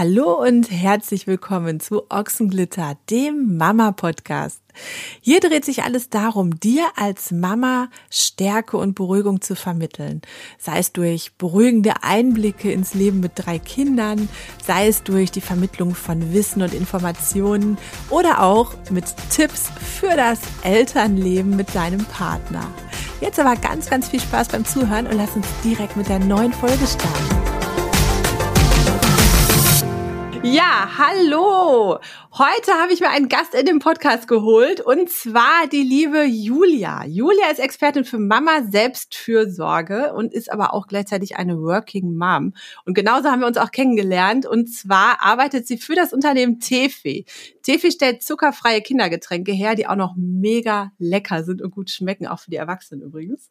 Hallo und herzlich willkommen zu Ochsenglitter, dem Mama-Podcast. Hier dreht sich alles darum, dir als Mama Stärke und Beruhigung zu vermitteln. Sei es durch beruhigende Einblicke ins Leben mit drei Kindern, sei es durch die Vermittlung von Wissen und Informationen oder auch mit Tipps für das Elternleben mit deinem Partner. Jetzt aber ganz, ganz viel Spaß beim Zuhören und lass uns direkt mit der neuen Folge starten. Ja, hallo. Heute habe ich mir einen Gast in dem Podcast geholt und zwar die liebe Julia. Julia ist Expertin für Mama Selbstfürsorge und ist aber auch gleichzeitig eine Working Mom. Und genauso haben wir uns auch kennengelernt und zwar arbeitet sie für das Unternehmen Tefe. Tefe stellt zuckerfreie Kindergetränke her, die auch noch mega lecker sind und gut schmecken, auch für die Erwachsenen übrigens.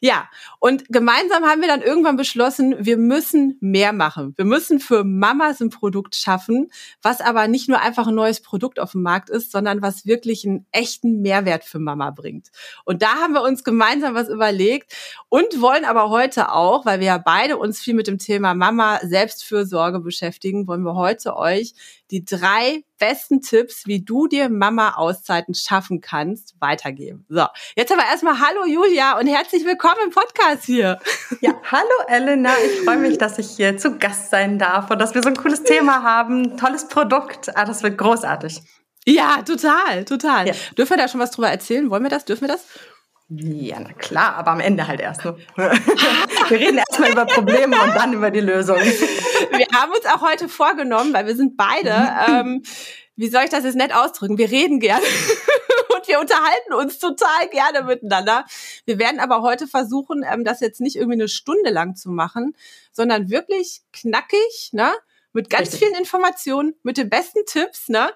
Ja, und gemeinsam haben wir dann irgendwann beschlossen, wir müssen mehr machen. Wir müssen für Mamas ein Produkt schaffen, was aber nicht nur einfach ein neues Produkt auf dem Markt ist, sondern was wirklich einen echten Mehrwert für Mama bringt. Und da haben wir uns gemeinsam was überlegt und wollen aber heute auch, weil wir ja beide uns viel mit dem Thema Mama Selbstfürsorge beschäftigen, wollen wir heute euch die drei besten Tipps, wie du dir Mama-Auszeiten schaffen kannst, weitergeben. So, jetzt aber erstmal Hallo Julia und herzlich willkommen im Podcast hier. Ja, hallo Elena, ich freue mich, dass ich hier zu Gast sein darf und dass wir so ein cooles Thema haben, tolles Produkt. Ah, das wird großartig. Ja, total, total. Ja. Dürfen wir da schon was drüber erzählen? Wollen wir das? Dürfen wir das? Ja, na klar, aber am Ende halt erst. Ne? Wir reden erstmal über Probleme und dann über die Lösung. Wir haben uns auch heute vorgenommen, weil wir sind beide, ähm, wie soll ich das jetzt nett ausdrücken? Wir reden gerne und wir unterhalten uns total gerne miteinander. Wir werden aber heute versuchen, ähm, das jetzt nicht irgendwie eine Stunde lang zu machen, sondern wirklich knackig, ne? Mit ganz Richtig. vielen Informationen, mit den besten Tipps, ne?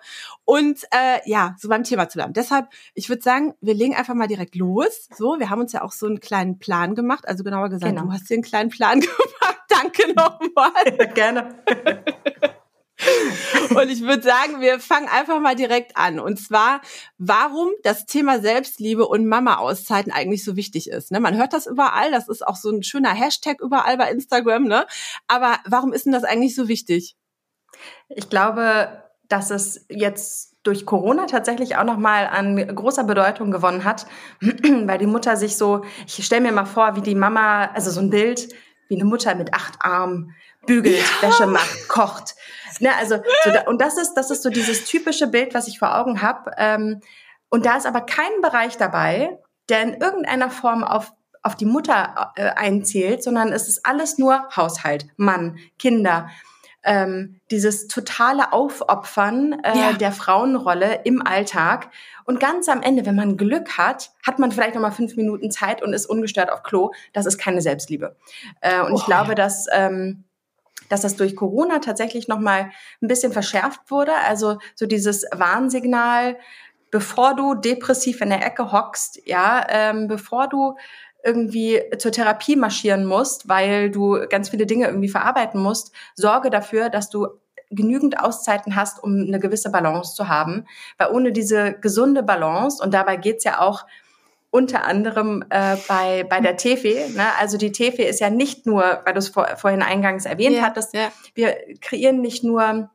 Und äh, ja, so beim Thema zu bleiben. Deshalb, ich würde sagen, wir legen einfach mal direkt los. So, wir haben uns ja auch so einen kleinen Plan gemacht. Also genauer gesagt, genau. du hast dir einen kleinen Plan gemacht. Danke nochmal. Gerne. Und ich würde sagen, wir fangen einfach mal direkt an. Und zwar, warum das Thema Selbstliebe und Mama-Auszeiten eigentlich so wichtig ist. Ne? Man hört das überall, das ist auch so ein schöner Hashtag überall bei Instagram. Ne? Aber warum ist denn das eigentlich so wichtig? Ich glaube, dass es jetzt durch Corona tatsächlich auch noch mal an großer Bedeutung gewonnen hat, weil die Mutter sich so, ich stelle mir mal vor, wie die Mama, also so ein Bild, wie eine Mutter mit acht Armen bügelt, ja. Wäsche macht, kocht. Ne, also so da, und das ist das ist so dieses typische Bild, was ich vor Augen habe. Ähm, und da ist aber kein Bereich dabei, der in irgendeiner Form auf auf die Mutter äh, einzählt, sondern es ist alles nur Haushalt, Mann, Kinder. Ähm, dieses totale Aufopfern äh, ja. der Frauenrolle im Alltag. Und ganz am Ende, wenn man Glück hat, hat man vielleicht noch mal fünf Minuten Zeit und ist ungestört auf Klo. Das ist keine Selbstliebe. Äh, und oh, ich glaube, ja. dass ähm, dass das durch Corona tatsächlich noch mal ein bisschen verschärft wurde. Also so dieses Warnsignal, bevor du depressiv in der Ecke hockst, ja, ähm, bevor du irgendwie zur Therapie marschieren musst, weil du ganz viele Dinge irgendwie verarbeiten musst, sorge dafür, dass du genügend Auszeiten hast, um eine gewisse Balance zu haben. Weil ohne diese gesunde Balance, und dabei geht's ja auch unter anderem äh, bei, bei der Tefe. Ne? Also die Tefe ist ja nicht nur, weil du es vor, vorhin eingangs erwähnt ja, hattest, ja. wir kreieren nicht nur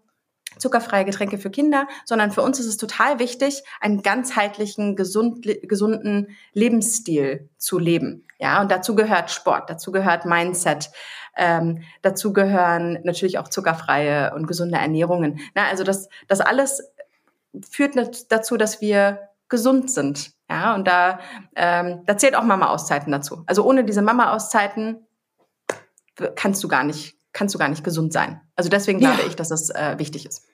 zuckerfreie Getränke für Kinder, sondern für uns ist es total wichtig, einen ganzheitlichen, gesund, gesunden Lebensstil zu leben. Ja, und dazu gehört Sport, dazu gehört Mindset, ähm, dazu gehören natürlich auch zuckerfreie und gesunde Ernährungen. Na, also das, das alles führt dazu, dass wir gesund sind. Ja, und da, ähm, da zählt auch Mama-Auszeiten dazu. Also ohne diese Mama-Auszeiten kannst du gar nicht, kannst du gar nicht gesund sein. Also deswegen ja. glaube ich, dass es äh, wichtig ist.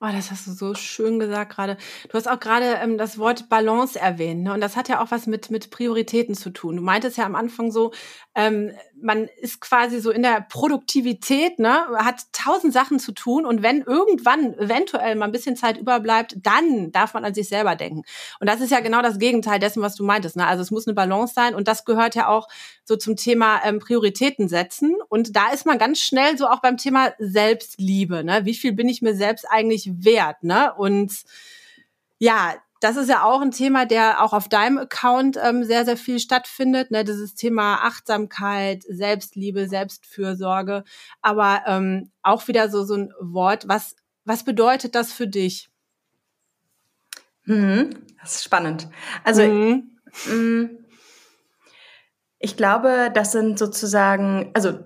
Oh, das hast du so schön gesagt gerade. Du hast auch gerade ähm, das Wort Balance erwähnt, ne? Und das hat ja auch was mit mit Prioritäten zu tun. Du meintest ja am Anfang so, ähm, man ist quasi so in der Produktivität, ne, hat tausend Sachen zu tun und wenn irgendwann eventuell mal ein bisschen Zeit überbleibt, dann darf man an sich selber denken. Und das ist ja genau das Gegenteil dessen, was du meintest. Ne? Also es muss eine Balance sein und das gehört ja auch so zum Thema ähm, Prioritäten setzen. Und da ist man ganz schnell so auch beim Thema Selbstliebe. Ne? Wie viel bin ich mir selbst eigentlich wert? Ne? Und ja, das ist ja auch ein Thema, der auch auf deinem Account ähm, sehr, sehr viel stattfindet. Ne? Dieses Thema Achtsamkeit, Selbstliebe, Selbstfürsorge. Aber ähm, auch wieder so, so ein Wort. Was, was bedeutet das für dich? Mhm, das ist spannend. Also, mhm. Mm, ich glaube, das sind sozusagen, also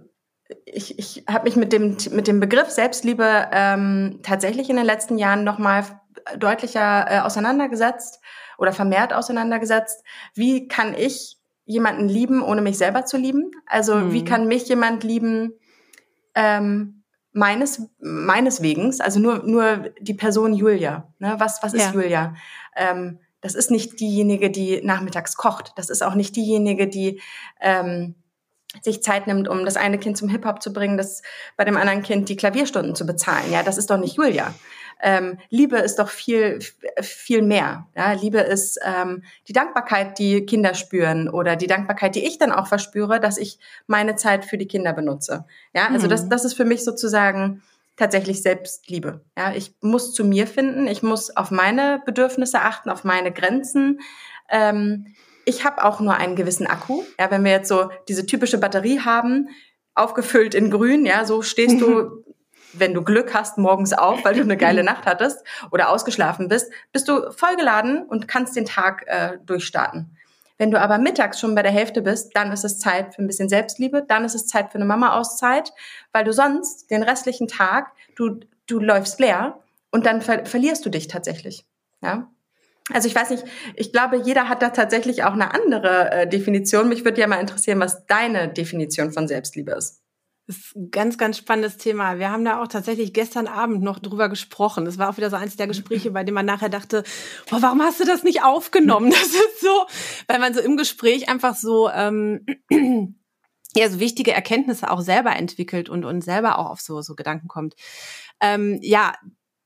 ich, ich habe mich mit dem, mit dem Begriff Selbstliebe ähm, tatsächlich in den letzten Jahren nochmal deutlicher äh, auseinandergesetzt oder vermehrt auseinandergesetzt. Wie kann ich jemanden lieben, ohne mich selber zu lieben? Also mhm. wie kann mich jemand lieben ähm, meines meines Wegens? Also nur nur die Person Julia. Ne? Was was ist ja. Julia? Ähm, das ist nicht diejenige, die nachmittags kocht. Das ist auch nicht diejenige, die ähm, sich Zeit nimmt, um das eine Kind zum Hip-Hop zu bringen, das bei dem anderen Kind die Klavierstunden zu bezahlen. Ja, das ist doch nicht Julia. Ähm, Liebe ist doch viel, viel mehr. Ja, Liebe ist ähm, die Dankbarkeit, die Kinder spüren oder die Dankbarkeit, die ich dann auch verspüre, dass ich meine Zeit für die Kinder benutze. Ja, also mhm. das, das ist für mich sozusagen tatsächlich Selbstliebe. Ja, ich muss zu mir finden, ich muss auf meine Bedürfnisse achten, auf meine Grenzen. Ähm, ich habe auch nur einen gewissen Akku. Ja, wenn wir jetzt so diese typische Batterie haben, aufgefüllt in grün, ja, so stehst du, wenn du Glück hast, morgens auf, weil du eine geile Nacht hattest oder ausgeschlafen bist, bist du vollgeladen und kannst den Tag äh, durchstarten. Wenn du aber mittags schon bei der Hälfte bist, dann ist es Zeit für ein bisschen Selbstliebe, dann ist es Zeit für eine Mama-Auszeit, weil du sonst den restlichen Tag, du, du läufst leer und dann ver verlierst du dich tatsächlich. Ja? Also ich weiß nicht, ich glaube, jeder hat da tatsächlich auch eine andere äh, Definition. Mich würde ja mal interessieren, was deine Definition von Selbstliebe ist. Das ist ein ganz, ganz spannendes Thema. Wir haben da auch tatsächlich gestern Abend noch drüber gesprochen. Das war auch wieder so eins der Gespräche, bei dem man nachher dachte, boah, warum hast du das nicht aufgenommen? Das ist so, weil man so im Gespräch einfach so, ähm, ja, so wichtige Erkenntnisse auch selber entwickelt und, und selber auch auf so, so Gedanken kommt. Ähm, ja,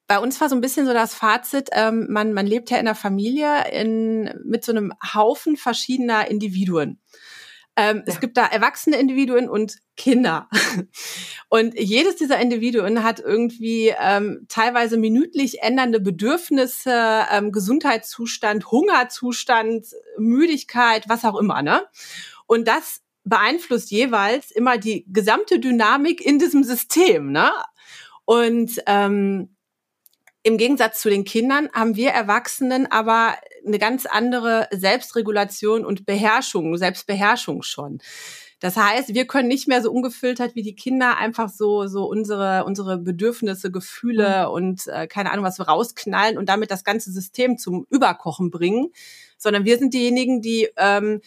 bei uns war so ein bisschen so das Fazit, ähm, man, man lebt ja in einer Familie in, mit so einem Haufen verschiedener Individuen. Ähm, ja. Es gibt da erwachsene Individuen und Kinder. Und jedes dieser Individuen hat irgendwie ähm, teilweise minütlich ändernde Bedürfnisse, ähm, Gesundheitszustand, Hungerzustand, Müdigkeit, was auch immer. Ne? Und das beeinflusst jeweils immer die gesamte Dynamik in diesem System. Ne? Und ähm, im Gegensatz zu den Kindern haben wir Erwachsenen aber eine ganz andere Selbstregulation und Beherrschung, Selbstbeherrschung schon. Das heißt, wir können nicht mehr so ungefiltert wie die Kinder einfach so so unsere unsere Bedürfnisse, Gefühle mhm. und äh, keine Ahnung was rausknallen und damit das ganze System zum Überkochen bringen, sondern wir sind diejenigen, die ähm,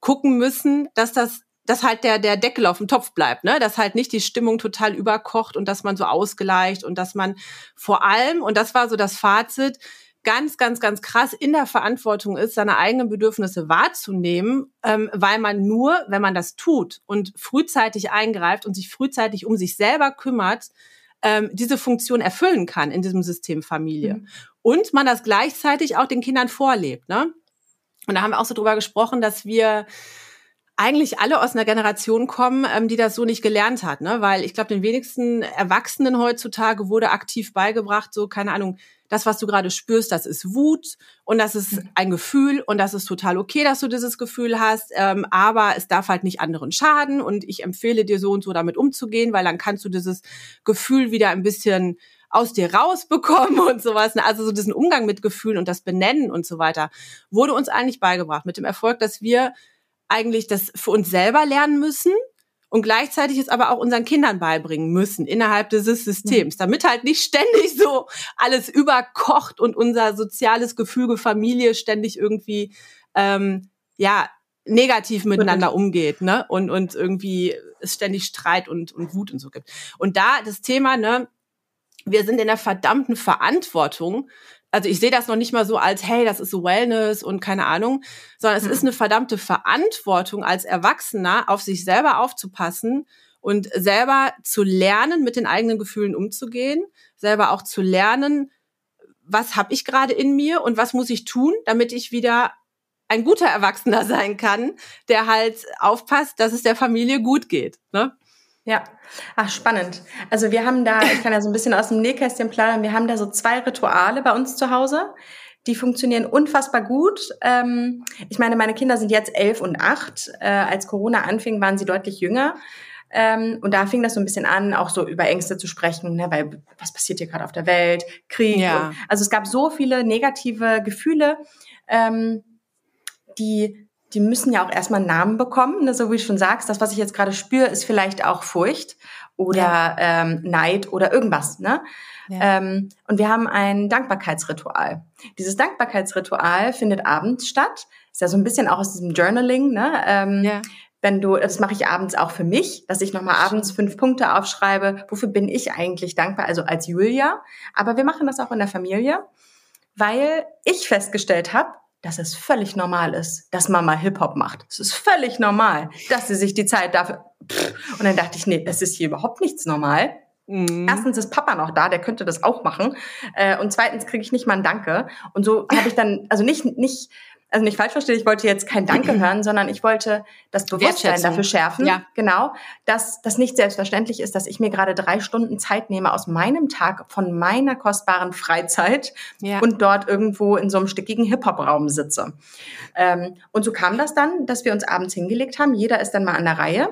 gucken müssen, dass das dass halt der, der Deckel auf dem Topf bleibt, ne? Dass halt nicht die Stimmung total überkocht und dass man so ausgleicht und dass man vor allem, und das war so das Fazit, ganz, ganz, ganz krass in der Verantwortung ist, seine eigenen Bedürfnisse wahrzunehmen, ähm, weil man nur, wenn man das tut und frühzeitig eingreift und sich frühzeitig um sich selber kümmert, ähm, diese Funktion erfüllen kann in diesem System Familie. Mhm. Und man das gleichzeitig auch den Kindern vorlebt. Ne? Und da haben wir auch so drüber gesprochen, dass wir eigentlich alle aus einer Generation kommen, ähm, die das so nicht gelernt hat, ne? Weil ich glaube, den wenigsten Erwachsenen heutzutage wurde aktiv beigebracht, so keine Ahnung, das, was du gerade spürst, das ist Wut und das ist mhm. ein Gefühl und das ist total okay, dass du dieses Gefühl hast, ähm, aber es darf halt nicht anderen schaden und ich empfehle dir so und so damit umzugehen, weil dann kannst du dieses Gefühl wieder ein bisschen aus dir rausbekommen und sowas. Ne? Also so diesen Umgang mit Gefühlen und das Benennen und so weiter wurde uns eigentlich beigebracht mit dem Erfolg, dass wir eigentlich das für uns selber lernen müssen und gleichzeitig es aber auch unseren Kindern beibringen müssen innerhalb dieses Systems, damit halt nicht ständig so alles überkocht und unser soziales Gefüge Familie ständig irgendwie ähm, ja negativ miteinander umgeht, ne? Und und irgendwie es ständig Streit und und Wut und so gibt. Und da das Thema, ne? Wir sind in der verdammten Verantwortung, also ich sehe das noch nicht mal so als, hey, das ist so Wellness und keine Ahnung, sondern es mhm. ist eine verdammte Verantwortung als Erwachsener, auf sich selber aufzupassen und selber zu lernen, mit den eigenen Gefühlen umzugehen, selber auch zu lernen, was habe ich gerade in mir und was muss ich tun, damit ich wieder ein guter Erwachsener sein kann, der halt aufpasst, dass es der Familie gut geht. Ne? Ja, ach spannend. Also wir haben da, ich kann ja so ein bisschen aus dem Nähkästchen plaudern, wir haben da so zwei Rituale bei uns zu Hause, die funktionieren unfassbar gut. Ähm, ich meine, meine Kinder sind jetzt elf und acht. Äh, als Corona anfing, waren sie deutlich jünger. Ähm, und da fing das so ein bisschen an, auch so über Ängste zu sprechen, ne, weil was passiert hier gerade auf der Welt, Krieg. Ja. Und, also es gab so viele negative Gefühle, ähm, die die müssen ja auch erstmal einen Namen bekommen, ne, so wie du schon sagst. Das, was ich jetzt gerade spüre, ist vielleicht auch Furcht oder ja. ähm, Neid oder irgendwas. Ne? Ja. Ähm, und wir haben ein Dankbarkeitsritual. Dieses Dankbarkeitsritual findet abends statt. Ist ja so ein bisschen auch aus diesem Journaling. Ne? Ähm, ja wenn du, das mache ich abends auch für mich, dass ich nochmal abends fünf Punkte aufschreibe, wofür bin ich eigentlich dankbar, also als Julia. Aber wir machen das auch in der Familie, weil ich festgestellt habe, dass es völlig normal ist, dass Mama Hip-Hop macht. Es ist völlig normal, dass sie sich die Zeit dafür. Und dann dachte ich, nee, es ist hier überhaupt nichts normal. Mhm. Erstens ist Papa noch da, der könnte das auch machen. Äh, und zweitens kriege ich nicht mal ein Danke. Und so habe ich dann, also nicht, nicht also nicht falsch verstehen, ich wollte jetzt kein Danke hören, sondern ich wollte das Bewusstsein dafür schärfen. Ja. Genau, dass das nicht selbstverständlich ist, dass ich mir gerade drei Stunden Zeit nehme aus meinem Tag von meiner kostbaren Freizeit ja. und dort irgendwo in so einem stickigen Hip-Hop-Raum sitze. Ähm, und so kam das dann, dass wir uns abends hingelegt haben. Jeder ist dann mal an der Reihe.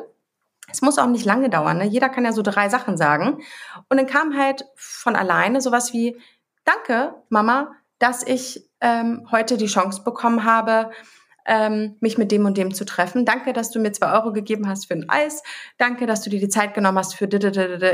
Es muss auch nicht lange dauern. Ne? Jeder kann ja so drei Sachen sagen. Und dann kam halt von alleine sowas wie, danke, Mama, dass ich ähm, heute die Chance bekommen habe, ähm, mich mit dem und dem zu treffen. Danke, dass du mir zwei Euro gegeben hast für ein Eis. Danke, dass du dir die Zeit genommen hast für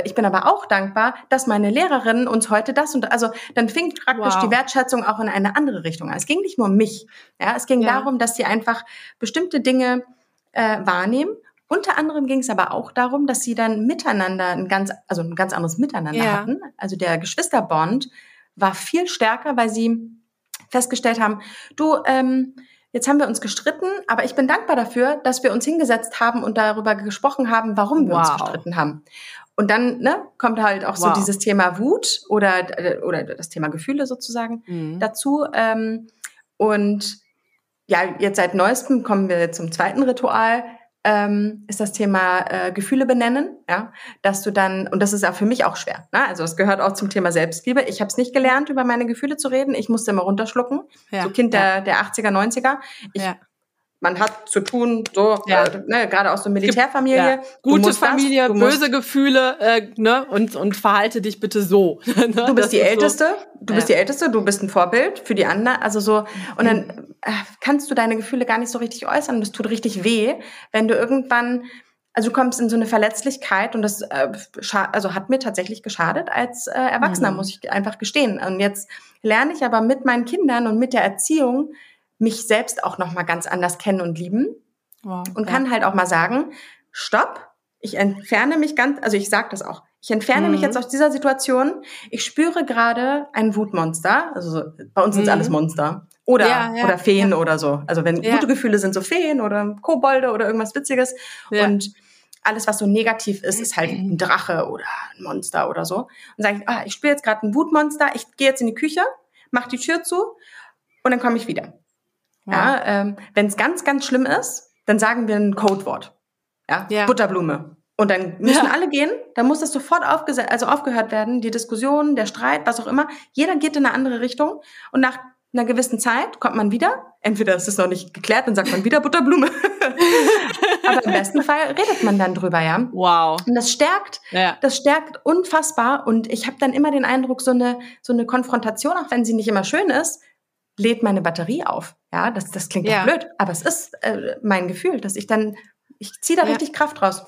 Ich bin aber auch dankbar, dass meine Lehrerin uns heute das und also dann fing praktisch wow. die Wertschätzung auch in eine andere Richtung an. Es ging nicht nur um mich. Ja, es ging ja. darum, dass sie einfach bestimmte Dinge äh, wahrnehmen. Unter anderem ging es aber auch darum, dass sie dann miteinander ein ganz, also ein ganz anderes Miteinander ja. hatten. Also der Geschwisterbond war viel stärker, weil sie festgestellt haben, du, ähm, jetzt haben wir uns gestritten, aber ich bin dankbar dafür, dass wir uns hingesetzt haben und darüber gesprochen haben, warum wir wow. uns gestritten haben. Und dann ne, kommt halt auch wow. so dieses Thema Wut oder, oder das Thema Gefühle sozusagen mhm. dazu. Ähm, und ja, jetzt seit neuestem kommen wir zum zweiten Ritual ähm, ist das Thema äh, Gefühle benennen, ja, dass du dann und das ist ja für mich auch schwer. Ne? Also es gehört auch zum Thema Selbstliebe. Ich habe es nicht gelernt, über meine Gefühle zu reden. Ich musste immer runterschlucken. Ja, so Kind ja. der, der 80er, 90er. Ich ja man hat zu tun, so ja. äh, ne, gerade aus so Militärfamilie. Ja. Gute Familie, das, böse Gefühle, äh, ne, und und verhalte dich bitte so. Ne? du bist das die Älteste, so. du bist die Älteste, du bist ein Vorbild für die anderen. Also so und dann äh, kannst du deine Gefühle gar nicht so richtig äußern. Das tut richtig weh, wenn du irgendwann also du kommst in so eine Verletzlichkeit und das äh, also hat mir tatsächlich geschadet als äh, Erwachsener, mhm. muss ich einfach gestehen. Und jetzt lerne ich aber mit meinen Kindern und mit der Erziehung mich selbst auch noch mal ganz anders kennen und lieben wow, und ja. kann halt auch mal sagen, stopp, ich entferne mich ganz, also ich sage das auch, ich entferne mhm. mich jetzt aus dieser Situation. Ich spüre gerade ein Wutmonster, also bei uns mhm. sind alles Monster oder ja, ja, oder Feen oder so. Also wenn gute Gefühle sind so Feen oder Kobolde oder irgendwas Witziges und alles, was so negativ ist, ist halt ein Drache oder ein Monster oder so. Und sage ich, ah, ich spüre jetzt gerade ein Wutmonster, ich gehe jetzt in die Küche, mache die Tür zu und dann komme ich wieder. Ja, ähm, wenn es ganz, ganz schlimm ist, dann sagen wir ein Codewort. Ja, ja. Butterblume. Und dann müssen ja. alle gehen, dann muss das sofort aufgesetzt, also aufgehört werden, die Diskussion, der Streit, was auch immer. Jeder geht in eine andere Richtung und nach einer gewissen Zeit kommt man wieder. Entweder ist es noch nicht geklärt, dann sagt man wieder Butterblume. Aber im besten Fall redet man dann drüber, ja. Wow. Und das stärkt, ja. das stärkt unfassbar. Und ich habe dann immer den Eindruck, so eine, so eine Konfrontation, auch wenn sie nicht immer schön ist, lädt meine Batterie auf. Ja, das, das klingt ja. blöd, aber es ist äh, mein Gefühl, dass ich dann, ich ziehe da ja. richtig Kraft raus.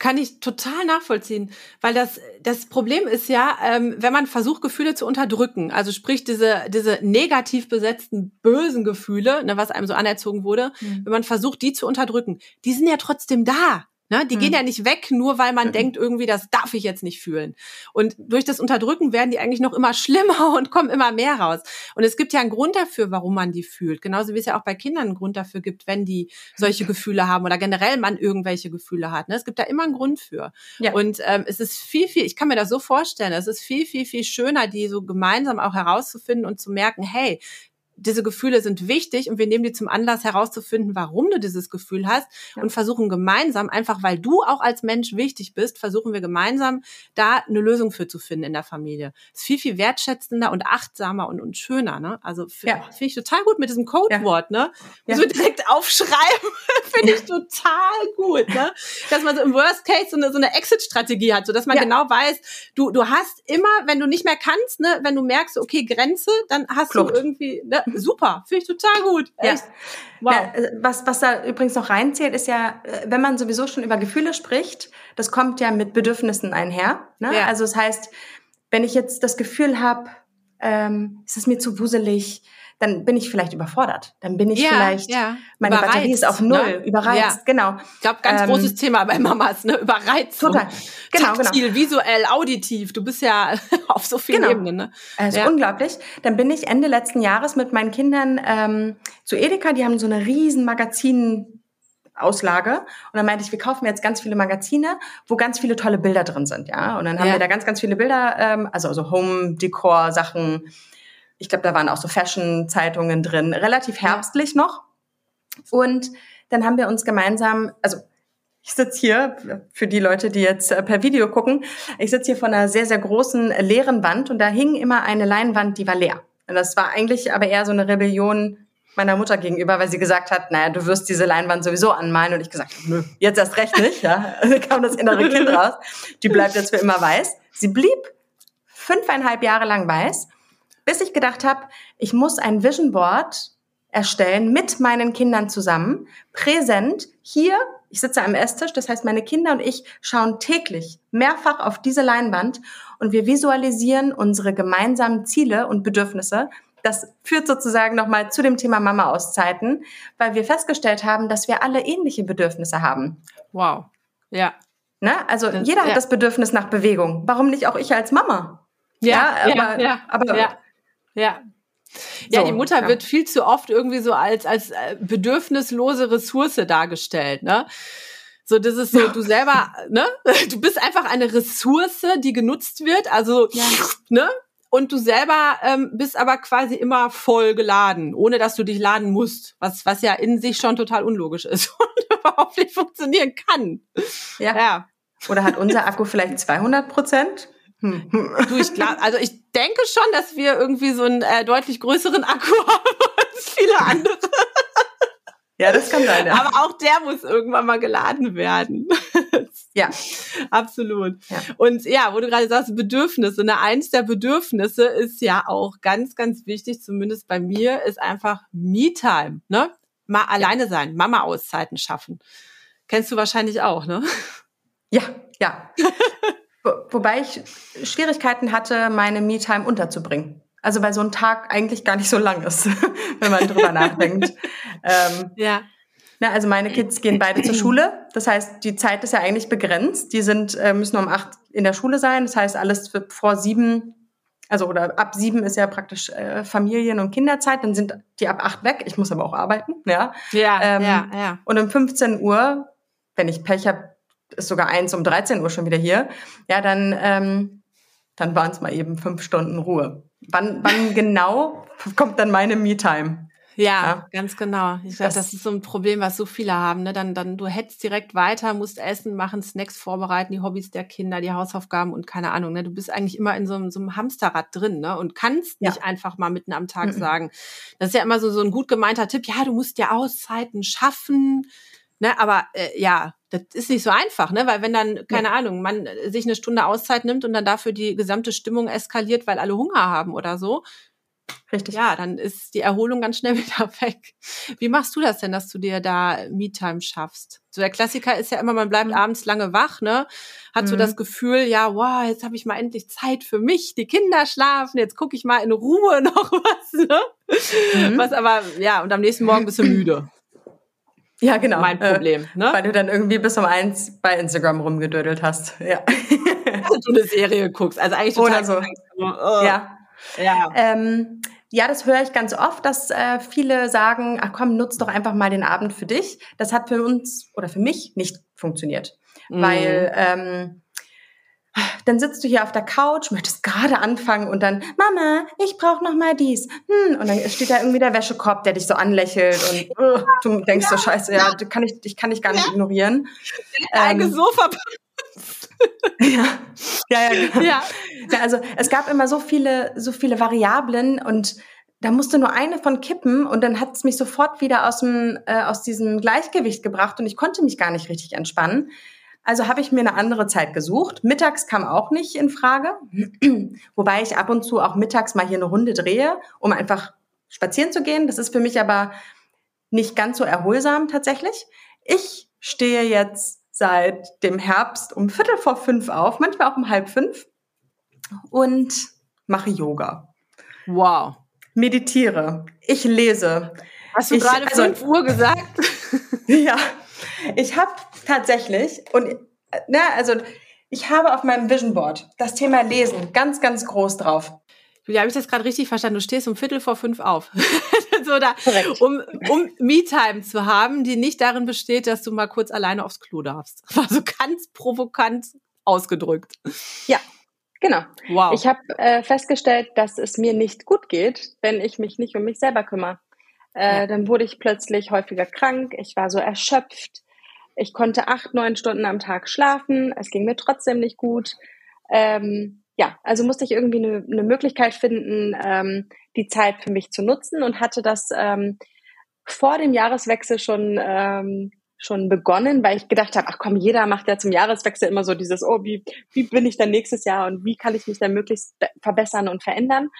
Kann ich total nachvollziehen, weil das das Problem ist ja, ähm, wenn man versucht Gefühle zu unterdrücken, also sprich diese diese negativ besetzten bösen Gefühle, ne, was einem so anerzogen wurde, mhm. wenn man versucht, die zu unterdrücken, die sind ja trotzdem da. Ne? Die hm. gehen ja nicht weg, nur weil man hm. denkt, irgendwie, das darf ich jetzt nicht fühlen. Und durch das Unterdrücken werden die eigentlich noch immer schlimmer und kommen immer mehr raus. Und es gibt ja einen Grund dafür, warum man die fühlt. Genauso wie es ja auch bei Kindern einen Grund dafür gibt, wenn die solche Gefühle haben oder generell man irgendwelche Gefühle hat. Ne? Es gibt da immer einen Grund für. Ja. Und ähm, es ist viel, viel, ich kann mir das so vorstellen, es ist viel, viel, viel schöner, die so gemeinsam auch herauszufinden und zu merken, hey, diese Gefühle sind wichtig und wir nehmen die zum Anlass herauszufinden, warum du dieses Gefühl hast ja. und versuchen gemeinsam, einfach weil du auch als Mensch wichtig bist, versuchen wir gemeinsam da eine Lösung für zu finden in der Familie. ist viel, viel wertschätzender und achtsamer und, und schöner. Ne? Also ja. finde ich total gut mit diesem Codewort. Ja. Ne? Muss ja. direkt aufschreiben, finde ich total gut. Ne? Dass man so im Worst Case so eine, so eine Exit-Strategie hat, so dass man genau weiß, du, du hast immer, wenn du nicht mehr kannst, ne, wenn du merkst, okay, Grenze, dann hast Flucht. du irgendwie, ne, super, finde ich total gut. Echt. Ja. Wow. Ja, äh, was, was da übrigens noch reinzählt, ist ja, äh, wenn man sowieso schon über Gefühle spricht, das kommt ja mit Bedürfnissen einher. Ne? Ja. Also das heißt, wenn ich jetzt das Gefühl habe, ähm, ist es mir zu wuselig, dann bin ich vielleicht überfordert. Dann bin ich ja, vielleicht, ja. meine überreizt, Batterie ist auf Null, ne? überreizt, ja. genau. Ich glaube, ganz ähm, großes Thema bei Mamas, ne? Überreizung. Total. Genau, Taktil, genau. visuell, auditiv. Du bist ja auf so vielen genau. Ebenen. Ne? Also unglaublich. Dann bin ich Ende letzten Jahres mit meinen Kindern ähm, zu Edeka, die haben so eine riesen Magazin Auslage. Und dann meinte ich, wir kaufen jetzt ganz viele Magazine, wo ganz viele tolle Bilder drin sind, ja. Und dann haben wir da ganz, ganz viele Bilder, ähm, also, also Home-Dekor-Sachen, ich glaube, da waren auch so Fashion-Zeitungen drin, relativ herbstlich noch. Und dann haben wir uns gemeinsam, also ich sitze hier, für die Leute, die jetzt äh, per Video gucken, ich sitze hier vor einer sehr, sehr großen leeren Wand und da hing immer eine Leinwand, die war leer. Und das war eigentlich aber eher so eine Rebellion meiner Mutter gegenüber, weil sie gesagt hat, naja, du wirst diese Leinwand sowieso anmalen. Und ich gesagt, nö, jetzt erst recht nicht. Ja, da kam das innere Kind raus. Die bleibt jetzt für immer weiß. Sie blieb fünfeinhalb Jahre lang weiß bis ich gedacht habe, ich muss ein Vision Board erstellen mit meinen Kindern zusammen, präsent hier. Ich sitze am Esstisch, das heißt, meine Kinder und ich schauen täglich mehrfach auf diese Leinwand und wir visualisieren unsere gemeinsamen Ziele und Bedürfnisse. Das führt sozusagen nochmal zu dem Thema Mama-Auszeiten, weil wir festgestellt haben, dass wir alle ähnliche Bedürfnisse haben. Wow. Ja. Ne? Also das, jeder ja. hat das Bedürfnis nach Bewegung. Warum nicht auch ich als Mama? Ja, ja aber, ja, aber ja. Ja. Ja, so, die Mutter ja. wird viel zu oft irgendwie so als, als äh, bedürfnislose Ressource dargestellt, ne? So, das ist so, du selber, ne? Du bist einfach eine Ressource, die genutzt wird, also, ja. ne? Und du selber ähm, bist aber quasi immer voll geladen, ohne dass du dich laden musst, was, was ja in sich schon total unlogisch ist und überhaupt nicht funktionieren kann. Ja. ja. Oder hat unser Akku vielleicht 200 Prozent? Hm. Du, ich glaub, also ich denke schon, dass wir irgendwie so einen äh, deutlich größeren Akku haben als viele andere. Ja, das kann sein. Ja. Aber auch der muss irgendwann mal geladen werden. Ja, absolut. Ja. Und ja, wo du gerade sagst, Bedürfnisse. Ne, eins der Bedürfnisse ist ja auch ganz, ganz wichtig, zumindest bei mir, ist einfach Me-Time. Ne? Mal alleine sein, Mama-Auszeiten schaffen. Kennst du wahrscheinlich auch, ne? Ja, ja. Wobei ich Schwierigkeiten hatte, meine Me-Time unterzubringen. Also weil so ein Tag eigentlich gar nicht so lang ist, wenn man drüber nachdenkt. Ähm, ja. Na, also meine Kids gehen beide zur Schule. Das heißt, die Zeit ist ja eigentlich begrenzt. Die sind, äh, müssen um acht in der Schule sein. Das heißt, alles vor sieben, also oder ab sieben ist ja praktisch äh, Familien- und Kinderzeit. Dann sind die ab acht weg. Ich muss aber auch arbeiten. Ja, ja, ähm, ja, ja. Und um 15 Uhr, wenn ich Pech habe, ist sogar eins um 13 Uhr schon wieder hier, ja, dann, ähm, dann waren es mal eben fünf Stunden Ruhe. Wann, wann genau kommt dann meine Me-Time? Ja, ja, ganz genau. Ich glaube, das, das, ist so ein Problem, was so viele haben. Ne? Dann, dann du hetzt direkt weiter, musst essen, machen, Snacks vorbereiten, die Hobbys der Kinder, die Hausaufgaben und keine Ahnung. Ne? Du bist eigentlich immer in so einem, so einem Hamsterrad drin ne? und kannst nicht ja. einfach mal mitten am Tag mhm. sagen. Das ist ja immer so, so ein gut gemeinter Tipp. Ja, du musst dir Auszeiten schaffen. Ne? Aber äh, ja, das ist nicht so einfach, ne? Weil wenn dann, keine ja. Ahnung, man äh, sich eine Stunde Auszeit nimmt und dann dafür die gesamte Stimmung eskaliert, weil alle Hunger haben oder so. Richtig. Ja, dann ist die Erholung ganz schnell wieder weg. Wie machst du das denn, dass du dir da Me-Time schaffst? So der Klassiker ist ja immer, man bleibt mhm. abends lange wach, ne? Hat mhm. so das Gefühl, ja, wow, jetzt habe ich mal endlich Zeit für mich, die Kinder schlafen, jetzt gucke ich mal in Ruhe noch was, ne? Mhm. Was aber, ja, und am nächsten Morgen bist du müde. Ja, genau. Mein Problem. Äh, ne? Weil du dann irgendwie bis um eins bei Instagram rumgedödelt hast. Ja. Du eine Serie guckst. Also eigentlich total Oder so. Oh. Ja. Ja. Ähm, ja, das höre ich ganz oft, dass äh, viele sagen, ach komm, nutz doch einfach mal den Abend für dich. Das hat für uns oder für mich nicht funktioniert. Mhm. Weil ähm, dann sitzt du hier auf der Couch, möchtest gerade anfangen und dann, Mama, ich brauche noch mal dies. Hm, und dann steht da irgendwie der Wäschekorb, der dich so anlächelt und uh, du denkst ja, so, scheiße, ja, ja. Kann ich, ich kann dich gar nicht ja. ignorieren. Ähm, Sofa ja. Ja, ja, genau. ja. ja. Also es gab immer so viele, so viele Variablen und da musste nur eine von kippen und dann hat es mich sofort wieder aus dem äh, aus diesem Gleichgewicht gebracht und ich konnte mich gar nicht richtig entspannen. Also habe ich mir eine andere Zeit gesucht. Mittags kam auch nicht in Frage, wobei ich ab und zu auch mittags mal hier eine Runde drehe, um einfach spazieren zu gehen. Das ist für mich aber nicht ganz so erholsam tatsächlich. Ich stehe jetzt seit dem Herbst um Viertel vor fünf auf, manchmal auch um halb fünf und mache Yoga. Wow. Meditiere. Ich lese. Hast du ich, gerade also, fünf Uhr gesagt? ja. Ich habe tatsächlich und na, ne, also ich habe auf meinem Vision Board das Thema Lesen ganz, ganz groß drauf. Julia, habe ich das gerade richtig verstanden? Du stehst um Viertel vor fünf auf. so da, um, um Me-Time zu haben, die nicht darin besteht, dass du mal kurz alleine aufs Klo darfst. War so ganz provokant ausgedrückt. Ja, genau. Wow. Ich habe äh, festgestellt, dass es mir nicht gut geht, wenn ich mich nicht um mich selber kümmere. Äh, ja. Dann wurde ich plötzlich häufiger krank. Ich war so erschöpft. Ich konnte acht, neun Stunden am Tag schlafen. Es ging mir trotzdem nicht gut. Ähm, ja, also musste ich irgendwie eine, eine Möglichkeit finden, ähm, die Zeit für mich zu nutzen und hatte das ähm, vor dem Jahreswechsel schon ähm, schon begonnen, weil ich gedacht habe, ach komm, jeder macht ja zum Jahreswechsel immer so dieses, oh, wie, wie bin ich dann nächstes Jahr und wie kann ich mich dann möglichst verbessern und verändern.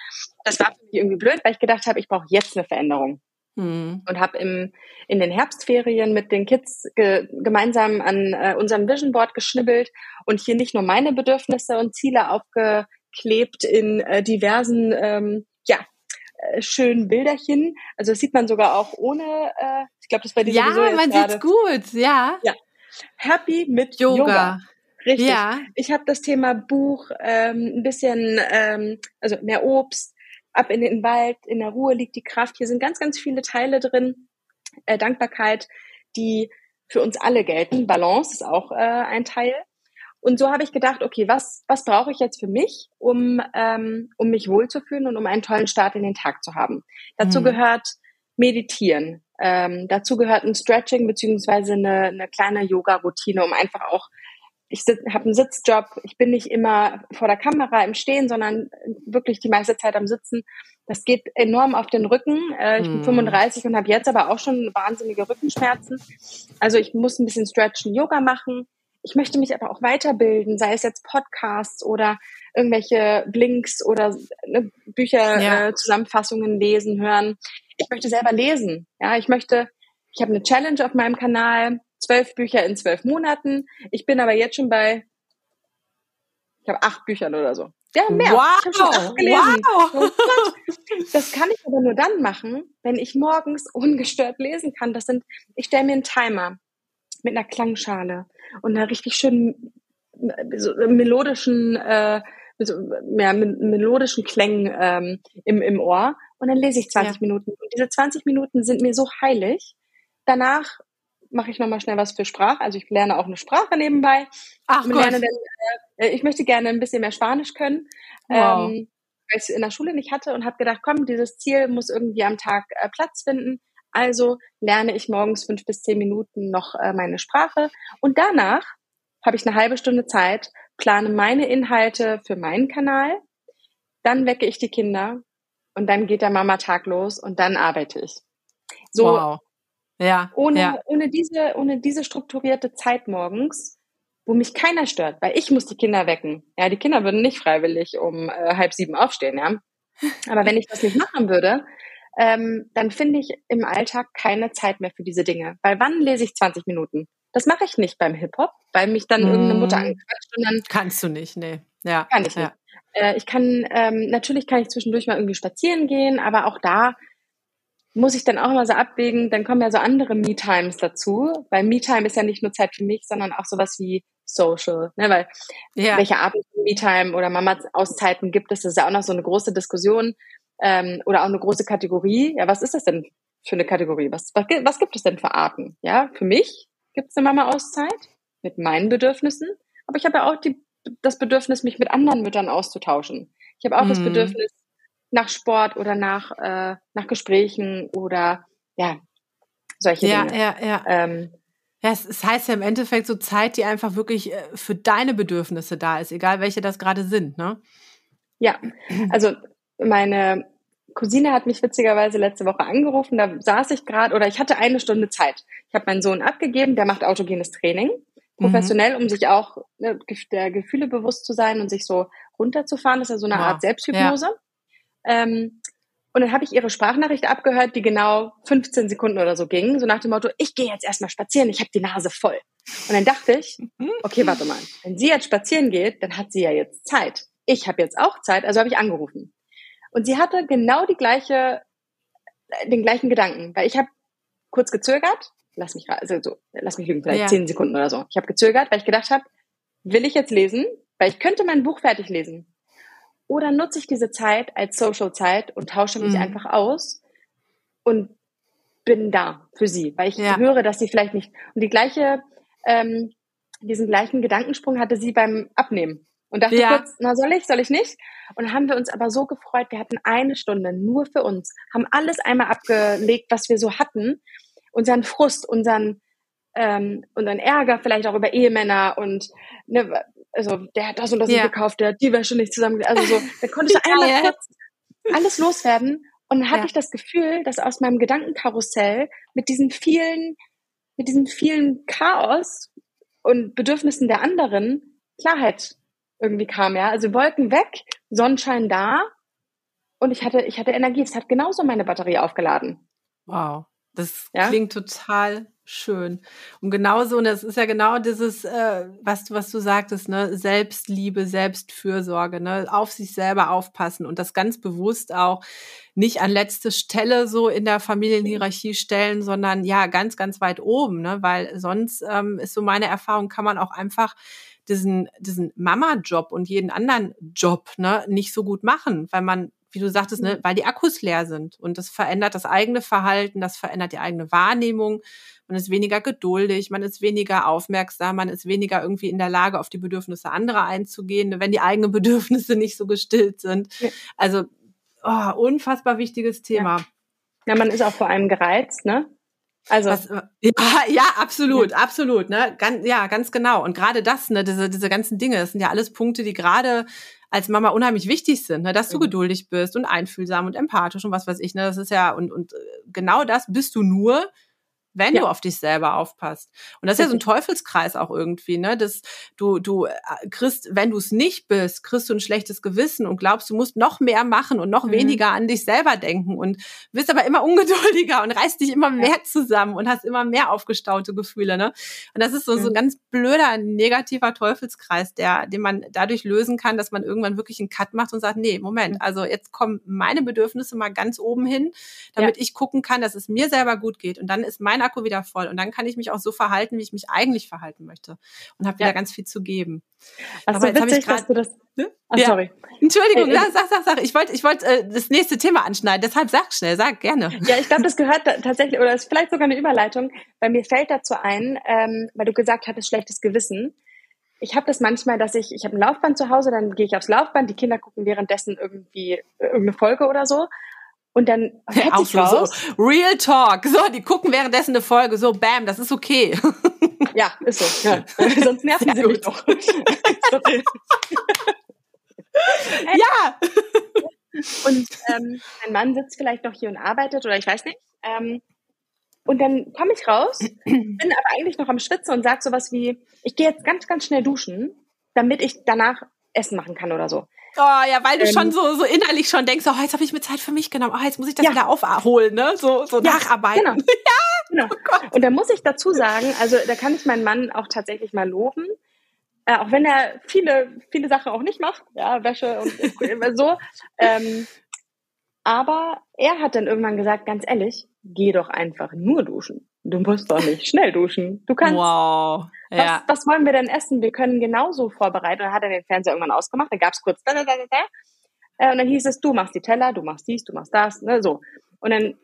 Das war für mich irgendwie blöd, weil ich gedacht habe, ich brauche jetzt eine Veränderung. Mhm. Und habe im in den Herbstferien mit den Kids ge gemeinsam an äh, unserem Vision Board geschnibbelt und hier nicht nur meine Bedürfnisse und Ziele aufgeklebt in äh, diversen ähm, ja äh, schönen Bilderchen. Also das sieht man sogar auch ohne. Äh, ich glaube, das bei dir ja, sowieso jetzt man sieht's gut. Ja. Ja. Happy mit Yoga. Yoga. Richtig. Ja. Ich habe das Thema Buch ähm, ein bisschen, ähm, also mehr Obst, ab in den Wald, in der Ruhe liegt die Kraft. Hier sind ganz, ganz viele Teile drin. Äh, Dankbarkeit, die für uns alle gelten. Balance ist auch äh, ein Teil. Und so habe ich gedacht, okay, was, was brauche ich jetzt für mich, um, ähm, um mich wohlzufühlen und um einen tollen Start in den Tag zu haben? Dazu mhm. gehört Meditieren. Ähm, dazu gehört ein Stretching beziehungsweise eine, eine kleine Yoga-Routine, um einfach auch ich habe einen Sitzjob, ich bin nicht immer vor der Kamera im Stehen, sondern wirklich die meiste Zeit am Sitzen. Das geht enorm auf den Rücken. Äh, ich bin 35 hm. und habe jetzt aber auch schon wahnsinnige Rückenschmerzen. Also ich muss ein bisschen Stretchen, Yoga machen. Ich möchte mich aber auch weiterbilden, sei es jetzt Podcasts oder irgendwelche Blinks oder ne, Bücher, ja. äh, Zusammenfassungen lesen, hören. Ich möchte selber lesen. Ja, ich möchte, ich habe eine Challenge auf meinem Kanal zwölf Bücher in zwölf Monaten. Ich bin aber jetzt schon bei, ich habe acht Büchern oder so. Ja, mehr. Wow. Ich schon acht gelesen. Wow. Das kann ich aber nur dann machen, wenn ich morgens ungestört lesen kann. Das sind, ich stelle mir einen Timer mit einer Klangschale und einer richtig schönen so melodischen, äh, so, ja, melodischen Klängen ähm, im, im Ohr und dann lese ich 20 ja. Minuten. Und diese 20 Minuten sind mir so heilig. Danach mache ich nochmal schnell was für Sprache. Also ich lerne auch eine Sprache nebenbei. Ach Gott. Dann, äh, ich möchte gerne ein bisschen mehr Spanisch können, wow. ähm, weil ich es in der Schule nicht hatte und habe gedacht, komm, dieses Ziel muss irgendwie am Tag äh, Platz finden. Also lerne ich morgens fünf bis zehn Minuten noch äh, meine Sprache und danach habe ich eine halbe Stunde Zeit, plane meine Inhalte für meinen Kanal, dann wecke ich die Kinder und dann geht der Mama-Tag los und dann arbeite ich. So wow. Ja. Ohne, ja. ohne diese, ohne diese strukturierte Zeit morgens, wo mich keiner stört, weil ich muss die Kinder wecken. Ja, die Kinder würden nicht freiwillig um äh, halb sieben aufstehen, ja. Aber wenn ich das nicht machen würde, ähm, dann finde ich im Alltag keine Zeit mehr für diese Dinge. Weil wann lese ich 20 Minuten? Das mache ich nicht beim Hip-Hop, weil mich dann mm. irgendeine Mutter anquatscht und dann. Kannst du nicht, nee. Ja. Kann ich ja. nicht. Äh, ich kann, ähm, natürlich kann ich zwischendurch mal irgendwie spazieren gehen, aber auch da muss ich dann auch mal so abwägen, dann kommen ja so andere Me-Times dazu, weil Me-Time ist ja nicht nur Zeit für mich, sondern auch sowas wie Social, ne, weil ja. welche Art von Me-Time oder Mama-Auszeiten gibt es, das ist ja auch noch so eine große Diskussion ähm, oder auch eine große Kategorie. Ja, was ist das denn für eine Kategorie? Was, was, was gibt es denn für Arten? Ja, für mich gibt es eine Mama-Auszeit mit meinen Bedürfnissen, aber ich habe ja auch die das Bedürfnis, mich mit anderen Müttern auszutauschen. Ich habe auch mhm. das Bedürfnis nach Sport oder nach, äh, nach Gesprächen oder ja, solche ja, Dinge. Ja, ja, ähm, ja. Es, es heißt ja im Endeffekt so Zeit, die einfach wirklich äh, für deine Bedürfnisse da ist, egal welche das gerade sind, ne? Ja, also meine Cousine hat mich witzigerweise letzte Woche angerufen, da saß ich gerade oder ich hatte eine Stunde Zeit. Ich habe meinen Sohn abgegeben, der macht autogenes Training, professionell, mhm. um sich auch ne, der Gefühle bewusst zu sein und sich so runterzufahren. Das ist ja so eine wow. Art Selbsthypnose. Ja. Ähm, und dann habe ich ihre Sprachnachricht abgehört, die genau 15 Sekunden oder so ging, so nach dem Motto, ich gehe jetzt erstmal spazieren, ich habe die Nase voll. Und dann dachte ich, mhm. okay, warte mal, wenn sie jetzt spazieren geht, dann hat sie ja jetzt Zeit. Ich habe jetzt auch Zeit, also habe ich angerufen. Und sie hatte genau die gleiche, äh, den gleichen Gedanken, weil ich habe kurz gezögert, lass mich also so, lass mich lügen, vielleicht ja. zehn Sekunden oder so. Ich habe gezögert, weil ich gedacht habe, will ich jetzt lesen, weil ich könnte mein Buch fertig lesen. Oder nutze ich diese Zeit als Social-Zeit und tausche mich mhm. einfach aus und bin da für sie, weil ich ja. höre, dass sie vielleicht nicht. Und die gleiche, ähm, diesen gleichen Gedankensprung hatte sie beim Abnehmen und dachte ja. kurz, na soll ich, soll ich nicht? Und haben wir uns aber so gefreut, wir hatten eine Stunde nur für uns, haben alles einmal abgelegt, was wir so hatten, unseren Frust, unseren ähm, unseren Ärger vielleicht auch über Ehemänner und ne, also der hat das und das ja. gekauft, der hat die Wäsche nicht zusammen, also so, da konnte ich einmal kurz alles loswerden und dann hatte ja. ich das Gefühl, dass aus meinem Gedankenkarussell mit diesen vielen, mit diesem vielen Chaos und Bedürfnissen der anderen Klarheit irgendwie kam, ja. Also Wolken weg, Sonnenschein da und ich hatte, ich hatte Energie. Es hat genauso meine Batterie aufgeladen. Wow. Das ja? klingt total schön. Und genauso, und das ist ja genau dieses, äh, was, was du sagtest, ne, Selbstliebe, Selbstfürsorge, ne, auf sich selber aufpassen und das ganz bewusst auch nicht an letzte Stelle so in der Familienhierarchie stellen, sondern ja, ganz, ganz weit oben, ne, weil sonst ähm, ist so meine Erfahrung, kann man auch einfach diesen, diesen Mama-Job und jeden anderen Job ne, nicht so gut machen, weil man, wie du sagtest, ne, weil die Akkus leer sind. Und das verändert das eigene Verhalten, das verändert die eigene Wahrnehmung. Man ist weniger geduldig, man ist weniger aufmerksam, man ist weniger irgendwie in der Lage, auf die Bedürfnisse anderer einzugehen, wenn die eigenen Bedürfnisse nicht so gestillt sind. Also oh, unfassbar wichtiges Thema. Ja. ja, man ist auch vor allem gereizt, ne? Also Was, ja, ja, absolut, ja. absolut, ne, ganz, ja, ganz genau. Und gerade das, ne, diese diese ganzen Dinge, das sind ja alles Punkte, die gerade als Mama unheimlich wichtig sind, ne, dass du mhm. geduldig bist und einfühlsam und empathisch und was weiß ich, ne, das ist ja und und äh, genau das bist du nur, wenn ja. du auf dich selber aufpasst. Und das ist ja so ein Teufelskreis auch irgendwie, ne? Dass du, du äh, kriegst, wenn du es nicht bist, kriegst du ein schlechtes Gewissen und glaubst, du musst noch mehr machen und noch mhm. weniger an dich selber denken und wirst aber immer ungeduldiger und reißt dich immer mehr zusammen und hast immer mehr aufgestaute Gefühle, ne? Und das ist so, mhm. so ein ganz blöder, negativer Teufelskreis, der, den man dadurch lösen kann, dass man irgendwann wirklich einen Cut macht und sagt, nee, Moment, mhm. also jetzt kommen meine Bedürfnisse mal ganz oben hin, damit ja. ich gucken kann, dass es mir selber gut geht. Und dann ist mein Akku wieder voll und dann kann ich mich auch so verhalten, wie ich mich eigentlich verhalten möchte und habe wieder ja. ganz viel zu geben. Also Aber jetzt witzig, ich grad, dass du das. Ne? Oh, ja. Sorry. Entschuldigung, äh, sag, sag, sag. Ich wollte ich wollte äh, das nächste Thema anschneiden, deshalb sag schnell, sag gerne. Ja, ich glaube, das gehört tatsächlich, oder ist vielleicht sogar eine Überleitung, weil mir fällt dazu ein, ähm, weil du gesagt hattest, schlechtes Gewissen. Ich habe das manchmal, dass ich, ich habe ein Laufband zu Hause, dann gehe ich aufs Laufband, die Kinder gucken währenddessen irgendwie äh, irgendeine Folge oder so. Und dann auch so, raus. So, Real Talk. So, die gucken währenddessen eine Folge. So, bam, das ist okay. Ja, ist so. Ja. Sonst nerven Sehr sie mich doch. ja. Und ähm, mein Mann sitzt vielleicht noch hier und arbeitet oder ich weiß nicht. Ähm, und dann komme ich raus, bin aber eigentlich noch am Schwitzen und sage sowas wie, ich gehe jetzt ganz, ganz schnell duschen, damit ich danach Essen machen kann oder so. Oh ja, weil du ähm, schon so, so innerlich schon denkst, oh, jetzt habe ich mir Zeit für mich genommen, oh, jetzt muss ich das ja. wieder aufholen, ne? So, so ja, nacharbeiten. Genau. ja, genau. Oh und da muss ich dazu sagen, also da kann ich meinen Mann auch tatsächlich mal loben. Äh, auch wenn er viele, viele Sachen auch nicht macht, ja, Wäsche und so. Ähm, aber er hat dann irgendwann gesagt, ganz ehrlich, geh doch einfach nur duschen. Du musst doch nicht schnell duschen. Du kannst. Wow. Ja. Was, was wollen wir denn essen? Wir können genauso vorbereiten. Und dann hat er den Fernseher irgendwann ausgemacht. Dann gab's kurz da, da, da, da. Äh, und dann hieß es, du machst die Teller, du machst dies, du machst das, ne, so. Und dann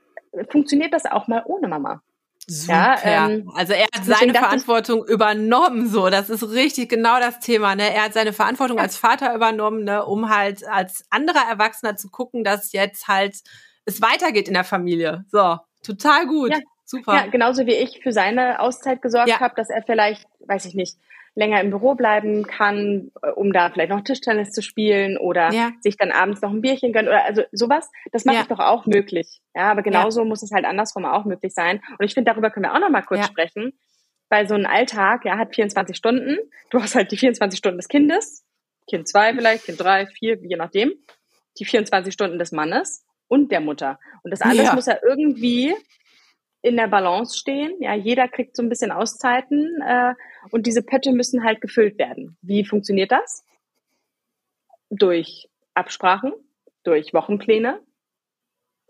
funktioniert das auch mal ohne Mama. Super. Ja, ähm, also er hat seine Verantwortung übernommen, so. Das ist richtig genau das Thema. Ne? Er hat seine Verantwortung ja. als Vater übernommen, ne? um halt als anderer Erwachsener zu gucken, dass jetzt halt es weitergeht in der Familie. So, total gut. Ja. Super. Ja, genauso wie ich für seine Auszeit gesorgt ja. habe, dass er vielleicht, weiß ich nicht, länger im Büro bleiben kann, äh, um da vielleicht noch Tischtennis zu spielen oder ja. sich dann abends noch ein Bierchen gönnen oder also sowas, das mache ja. ich doch auch möglich. Ja, aber genauso ja. muss es halt andersrum auch möglich sein. Und ich finde, darüber können wir auch noch mal kurz sprechen, weil so ein Alltag, ja, hat 24 Stunden. Du hast halt die 24 Stunden des Kindes, Kind zwei vielleicht, Kind drei, vier, je nachdem, die 24 Stunden des Mannes und der Mutter. Und das alles muss ja irgendwie in der Balance stehen. Ja, jeder kriegt so ein bisschen Auszeiten äh, und diese Pötte müssen halt gefüllt werden. Wie funktioniert das? Durch Absprachen, durch Wochenpläne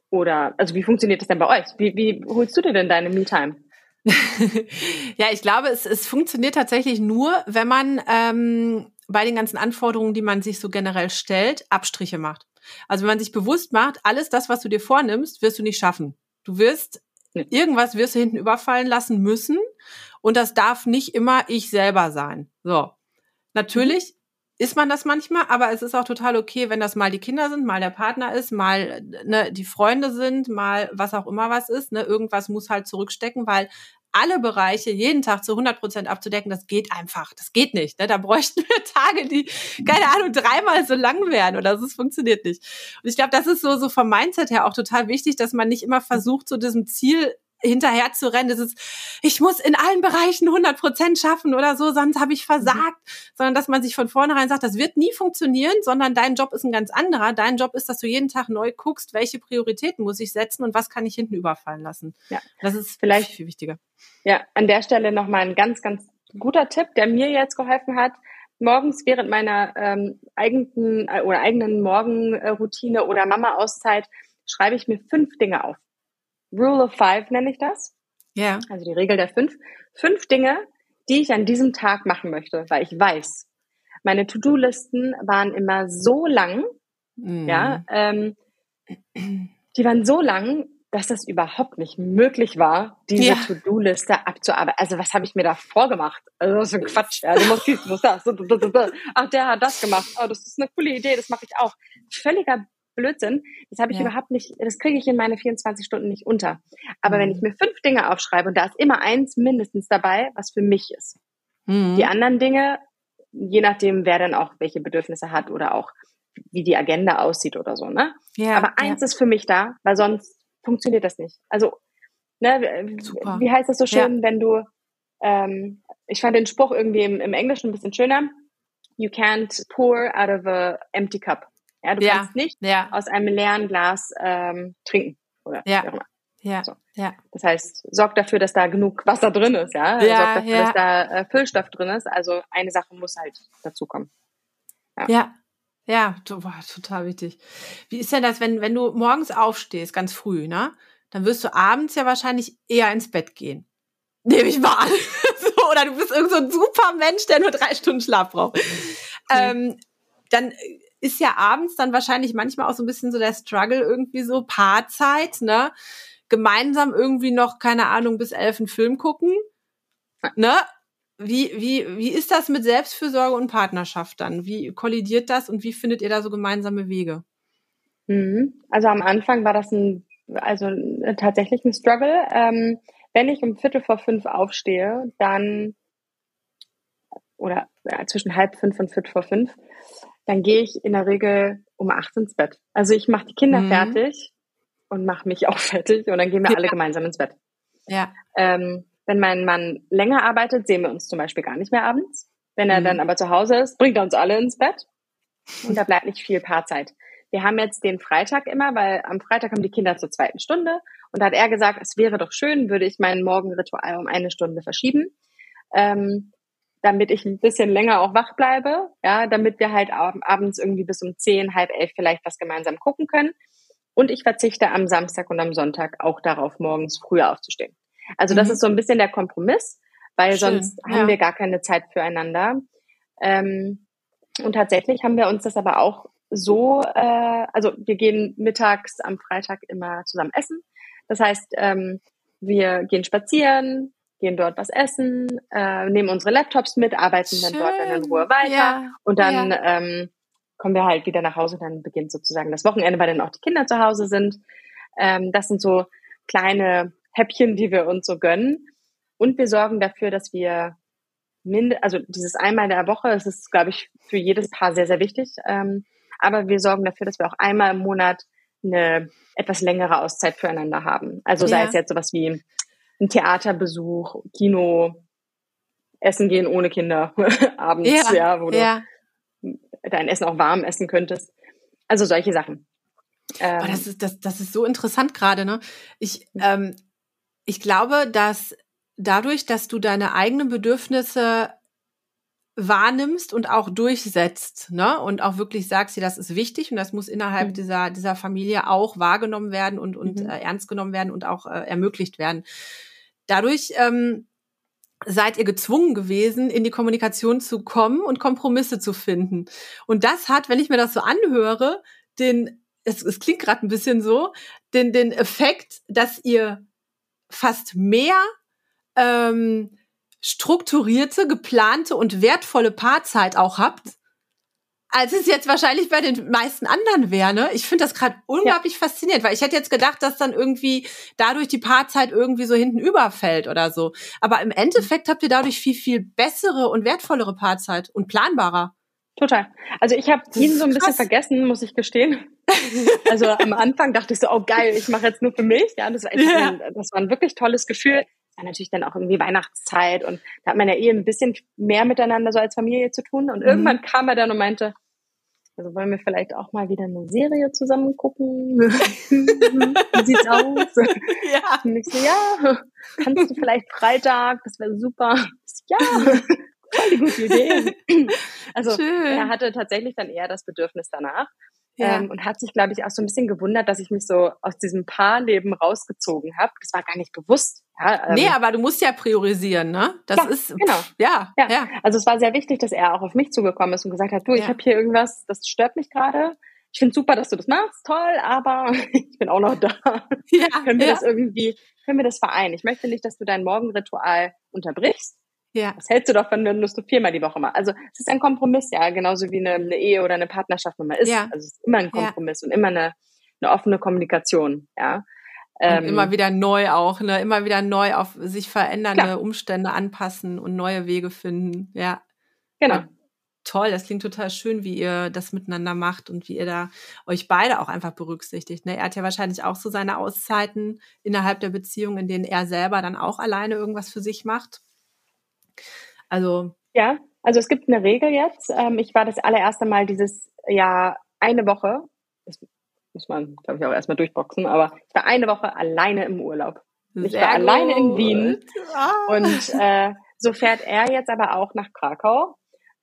oder also wie funktioniert das denn bei euch? Wie, wie holst du dir denn deine Me-Time? ja, ich glaube, es, es funktioniert tatsächlich nur, wenn man ähm, bei den ganzen Anforderungen, die man sich so generell stellt, Abstriche macht. Also wenn man sich bewusst macht, alles das, was du dir vornimmst, wirst du nicht schaffen. Du wirst Irgendwas wirst du hinten überfallen lassen müssen. Und das darf nicht immer ich selber sein. So. Natürlich ist man das manchmal, aber es ist auch total okay, wenn das mal die Kinder sind, mal der Partner ist, mal ne, die Freunde sind, mal was auch immer was ist. Ne, irgendwas muss halt zurückstecken, weil alle Bereiche jeden Tag zu 100 Prozent abzudecken, das geht einfach. Das geht nicht. Ne? Da bräuchten wir Tage, die, keine Ahnung, dreimal so lang wären oder so. Es funktioniert nicht. Und ich glaube, das ist so, so vom Mindset her auch total wichtig, dass man nicht immer versucht, so diesem Ziel hinterher zu rennen, das ist, ich muss in allen Bereichen 100 Prozent schaffen oder so, sonst habe ich versagt, mhm. sondern dass man sich von vornherein sagt, das wird nie funktionieren, sondern dein Job ist ein ganz anderer. Dein Job ist, dass du jeden Tag neu guckst, welche Prioritäten muss ich setzen und was kann ich hinten überfallen lassen. Ja. Das ist vielleicht viel wichtiger. Ja, an der Stelle nochmal ein ganz, ganz guter Tipp, der mir jetzt geholfen hat. Morgens während meiner ähm, eigenen äh, oder eigenen Morgenroutine oder Mama-Auszeit schreibe ich mir fünf Dinge auf. Rule of Five nenne ich das. Ja. Also die Regel der fünf. Fünf Dinge, die ich an diesem Tag machen möchte, weil ich weiß, meine To-Do-Listen waren immer so lang, mm. ja, ähm, die waren so lang, dass das überhaupt nicht möglich war, diese ja. To-Do-Liste abzuarbeiten. Also was habe ich mir da vorgemacht? Also das ist ein Quatsch. Ja. Du musst dies, du musst das. Ach, der hat das gemacht. Oh, das ist eine coole Idee, das mache ich auch. Völliger Blödsinn. Das habe ich ja. überhaupt nicht, das kriege ich in meine 24 Stunden nicht unter. Aber mhm. wenn ich mir fünf Dinge aufschreibe und da ist immer eins mindestens dabei, was für mich ist. Mhm. Die anderen Dinge, je nachdem, wer dann auch welche Bedürfnisse hat oder auch wie die Agenda aussieht oder so, ne? Ja, Aber eins ja. ist für mich da, weil sonst funktioniert das nicht. Also, ne, Super. wie heißt das so schön, ja. wenn du, ähm, ich fand den Spruch irgendwie im, im Englischen ein bisschen schöner. You can't pour out of a empty cup. Ja, du ja. kannst nicht ja. aus einem leeren Glas ähm, trinken oder ja. wie auch immer. Ja. So. ja. Das heißt, sorg dafür, dass da genug Wasser drin ist, ja. ja sorg dafür, ja. dass da äh, Füllstoff drin ist. Also eine Sache muss halt dazukommen. Ja. ja. Ja, total wichtig. Wie ist denn das, wenn, wenn du morgens aufstehst, ganz früh, ne? Dann wirst du abends ja wahrscheinlich eher ins Bett gehen. Nehme ich mal an. so, oder du bist irgend so ein super Mensch, der nur drei Stunden Schlaf braucht. Mhm. Ähm, dann ist ja abends dann wahrscheinlich manchmal auch so ein bisschen so der Struggle irgendwie so Paarzeit, ne? Gemeinsam irgendwie noch, keine Ahnung, bis elf einen Film gucken, ne? Wie, wie, wie ist das mit Selbstfürsorge und Partnerschaft dann? Wie kollidiert das und wie findet ihr da so gemeinsame Wege? Mhm. Also am Anfang war das ein, also tatsächlich ein Struggle. Ähm, wenn ich um Viertel vor fünf aufstehe, dann oder ja, zwischen halb fünf und viertel vor fünf, dann gehe ich in der Regel um acht ins Bett. Also ich mache die Kinder mhm. fertig und mache mich auch fertig und dann gehen wir ja. alle gemeinsam ins Bett. Ja. Ähm, wenn mein Mann länger arbeitet, sehen wir uns zum Beispiel gar nicht mehr abends. Wenn er mhm. dann aber zu Hause ist, bringt er uns alle ins Bett und da bleibt nicht viel Paarzeit. Wir haben jetzt den Freitag immer, weil am Freitag haben die Kinder zur zweiten Stunde und da hat er gesagt, es wäre doch schön, würde ich mein Morgenritual um eine Stunde verschieben. Ähm, damit ich ein bisschen länger auch wach bleibe, ja, damit wir halt abends irgendwie bis um zehn, halb elf vielleicht was gemeinsam gucken können. Und ich verzichte am Samstag und am Sonntag auch darauf, morgens früher aufzustehen. Also das mhm. ist so ein bisschen der Kompromiss, weil Schön, sonst ja. haben wir gar keine Zeit füreinander. Ähm, und tatsächlich haben wir uns das aber auch so, äh, also wir gehen mittags am Freitag immer zusammen essen. Das heißt, ähm, wir gehen spazieren, gehen dort was essen, äh, nehmen unsere Laptops mit, arbeiten Schön. dann dort dann in Ruhe weiter ja. und dann ja. ähm, kommen wir halt wieder nach Hause. Dann beginnt sozusagen das Wochenende, weil dann auch die Kinder zu Hause sind. Ähm, das sind so kleine Häppchen, die wir uns so gönnen. Und wir sorgen dafür, dass wir minde, also dieses einmal in der Woche, das ist, glaube ich, für jedes Paar sehr, sehr wichtig. Ähm, aber wir sorgen dafür, dass wir auch einmal im Monat eine etwas längere Auszeit füreinander haben. Also sei ja. es jetzt sowas wie ein Theaterbesuch, Kino, Essen gehen ohne Kinder abends, ja, ja wo ja. du dein Essen auch warm essen könntest. Also solche Sachen. Ähm, das, ist, das, das ist so interessant gerade, ne? Ich, ähm, ich glaube, dass dadurch, dass du deine eigenen Bedürfnisse wahrnimmst und auch durchsetzt, ne? Und auch wirklich sagst, dir, das ist wichtig und das muss innerhalb mhm. dieser, dieser Familie auch wahrgenommen werden und, und mhm. äh, ernst genommen werden und auch äh, ermöglicht werden dadurch ähm, seid ihr gezwungen gewesen, in die Kommunikation zu kommen und Kompromisse zu finden. Und das hat, wenn ich mir das so anhöre, den, es, es klingt gerade ein bisschen so, den, den Effekt, dass ihr fast mehr ähm, strukturierte, geplante und wertvolle Paarzeit auch habt, als es jetzt wahrscheinlich bei den meisten anderen wäre. Ne? Ich finde das gerade unglaublich ja. faszinierend, weil ich hätte jetzt gedacht, dass dann irgendwie dadurch die Paarzeit irgendwie so hinten überfällt oder so. Aber im Endeffekt habt ihr dadurch viel, viel bessere und wertvollere Paarzeit und planbarer. Total. Also ich habe ihn so ein bisschen vergessen, muss ich gestehen. Also am Anfang dachte ich so, oh geil, ich mache jetzt nur für mich. Ja, das war, ja. Ein, das war ein wirklich tolles Gefühl. war natürlich dann auch irgendwie Weihnachtszeit und da hat man ja eh ein bisschen mehr miteinander so als Familie zu tun. Und mhm. irgendwann kam er dann und meinte, also wollen wir vielleicht auch mal wieder eine Serie zusammen gucken? Wie sieht's aus? Ja. Und ich so, ja, kannst du vielleicht Freitag, das wäre super. Ja, voll die gute Idee. Also Schön. er hatte tatsächlich dann eher das Bedürfnis danach. Ja. Ähm, und hat sich, glaube ich, auch so ein bisschen gewundert, dass ich mich so aus diesem Paarleben rausgezogen habe. Das war gar nicht bewusst. Ja, ähm, nee, aber du musst ja priorisieren, ne? Das ja, ist genau. Pff, ja, ja, ja. Also es war sehr wichtig, dass er auch auf mich zugekommen ist und gesagt hat, du, ich habe hier irgendwas, das stört mich gerade. Ich finde super, dass du das machst, toll, aber ich bin auch noch da. Ja, können wir das irgendwie, können wir das vereinen? Ich möchte nicht, dass du dein Morgenritual unterbrichst ja. Was hältst du davon, wenn du es viermal die Woche machst? Also es ist ein Kompromiss, ja, genauso wie eine, eine Ehe oder eine Partnerschaft mal ist. Ja. Also es ist immer ein Kompromiss ja. und immer eine, eine offene Kommunikation, ja. Ähm, immer wieder neu auch, ne? Immer wieder neu auf sich verändernde klar. Umstände anpassen und neue Wege finden. Ja. Genau. Und toll, das klingt total schön, wie ihr das miteinander macht und wie ihr da euch beide auch einfach berücksichtigt. Ne? Er hat ja wahrscheinlich auch so seine Auszeiten innerhalb der Beziehung, in denen er selber dann auch alleine irgendwas für sich macht. Also. Ja, also es gibt eine Regel jetzt. Ähm, ich war das allererste Mal dieses Jahr eine Woche, das muss man, glaube ich, auch erstmal durchboxen, aber ich war eine Woche alleine im Urlaub. Sehr ich war gut. alleine in Wien. Ah. Und äh, so fährt er jetzt aber auch nach Krakau.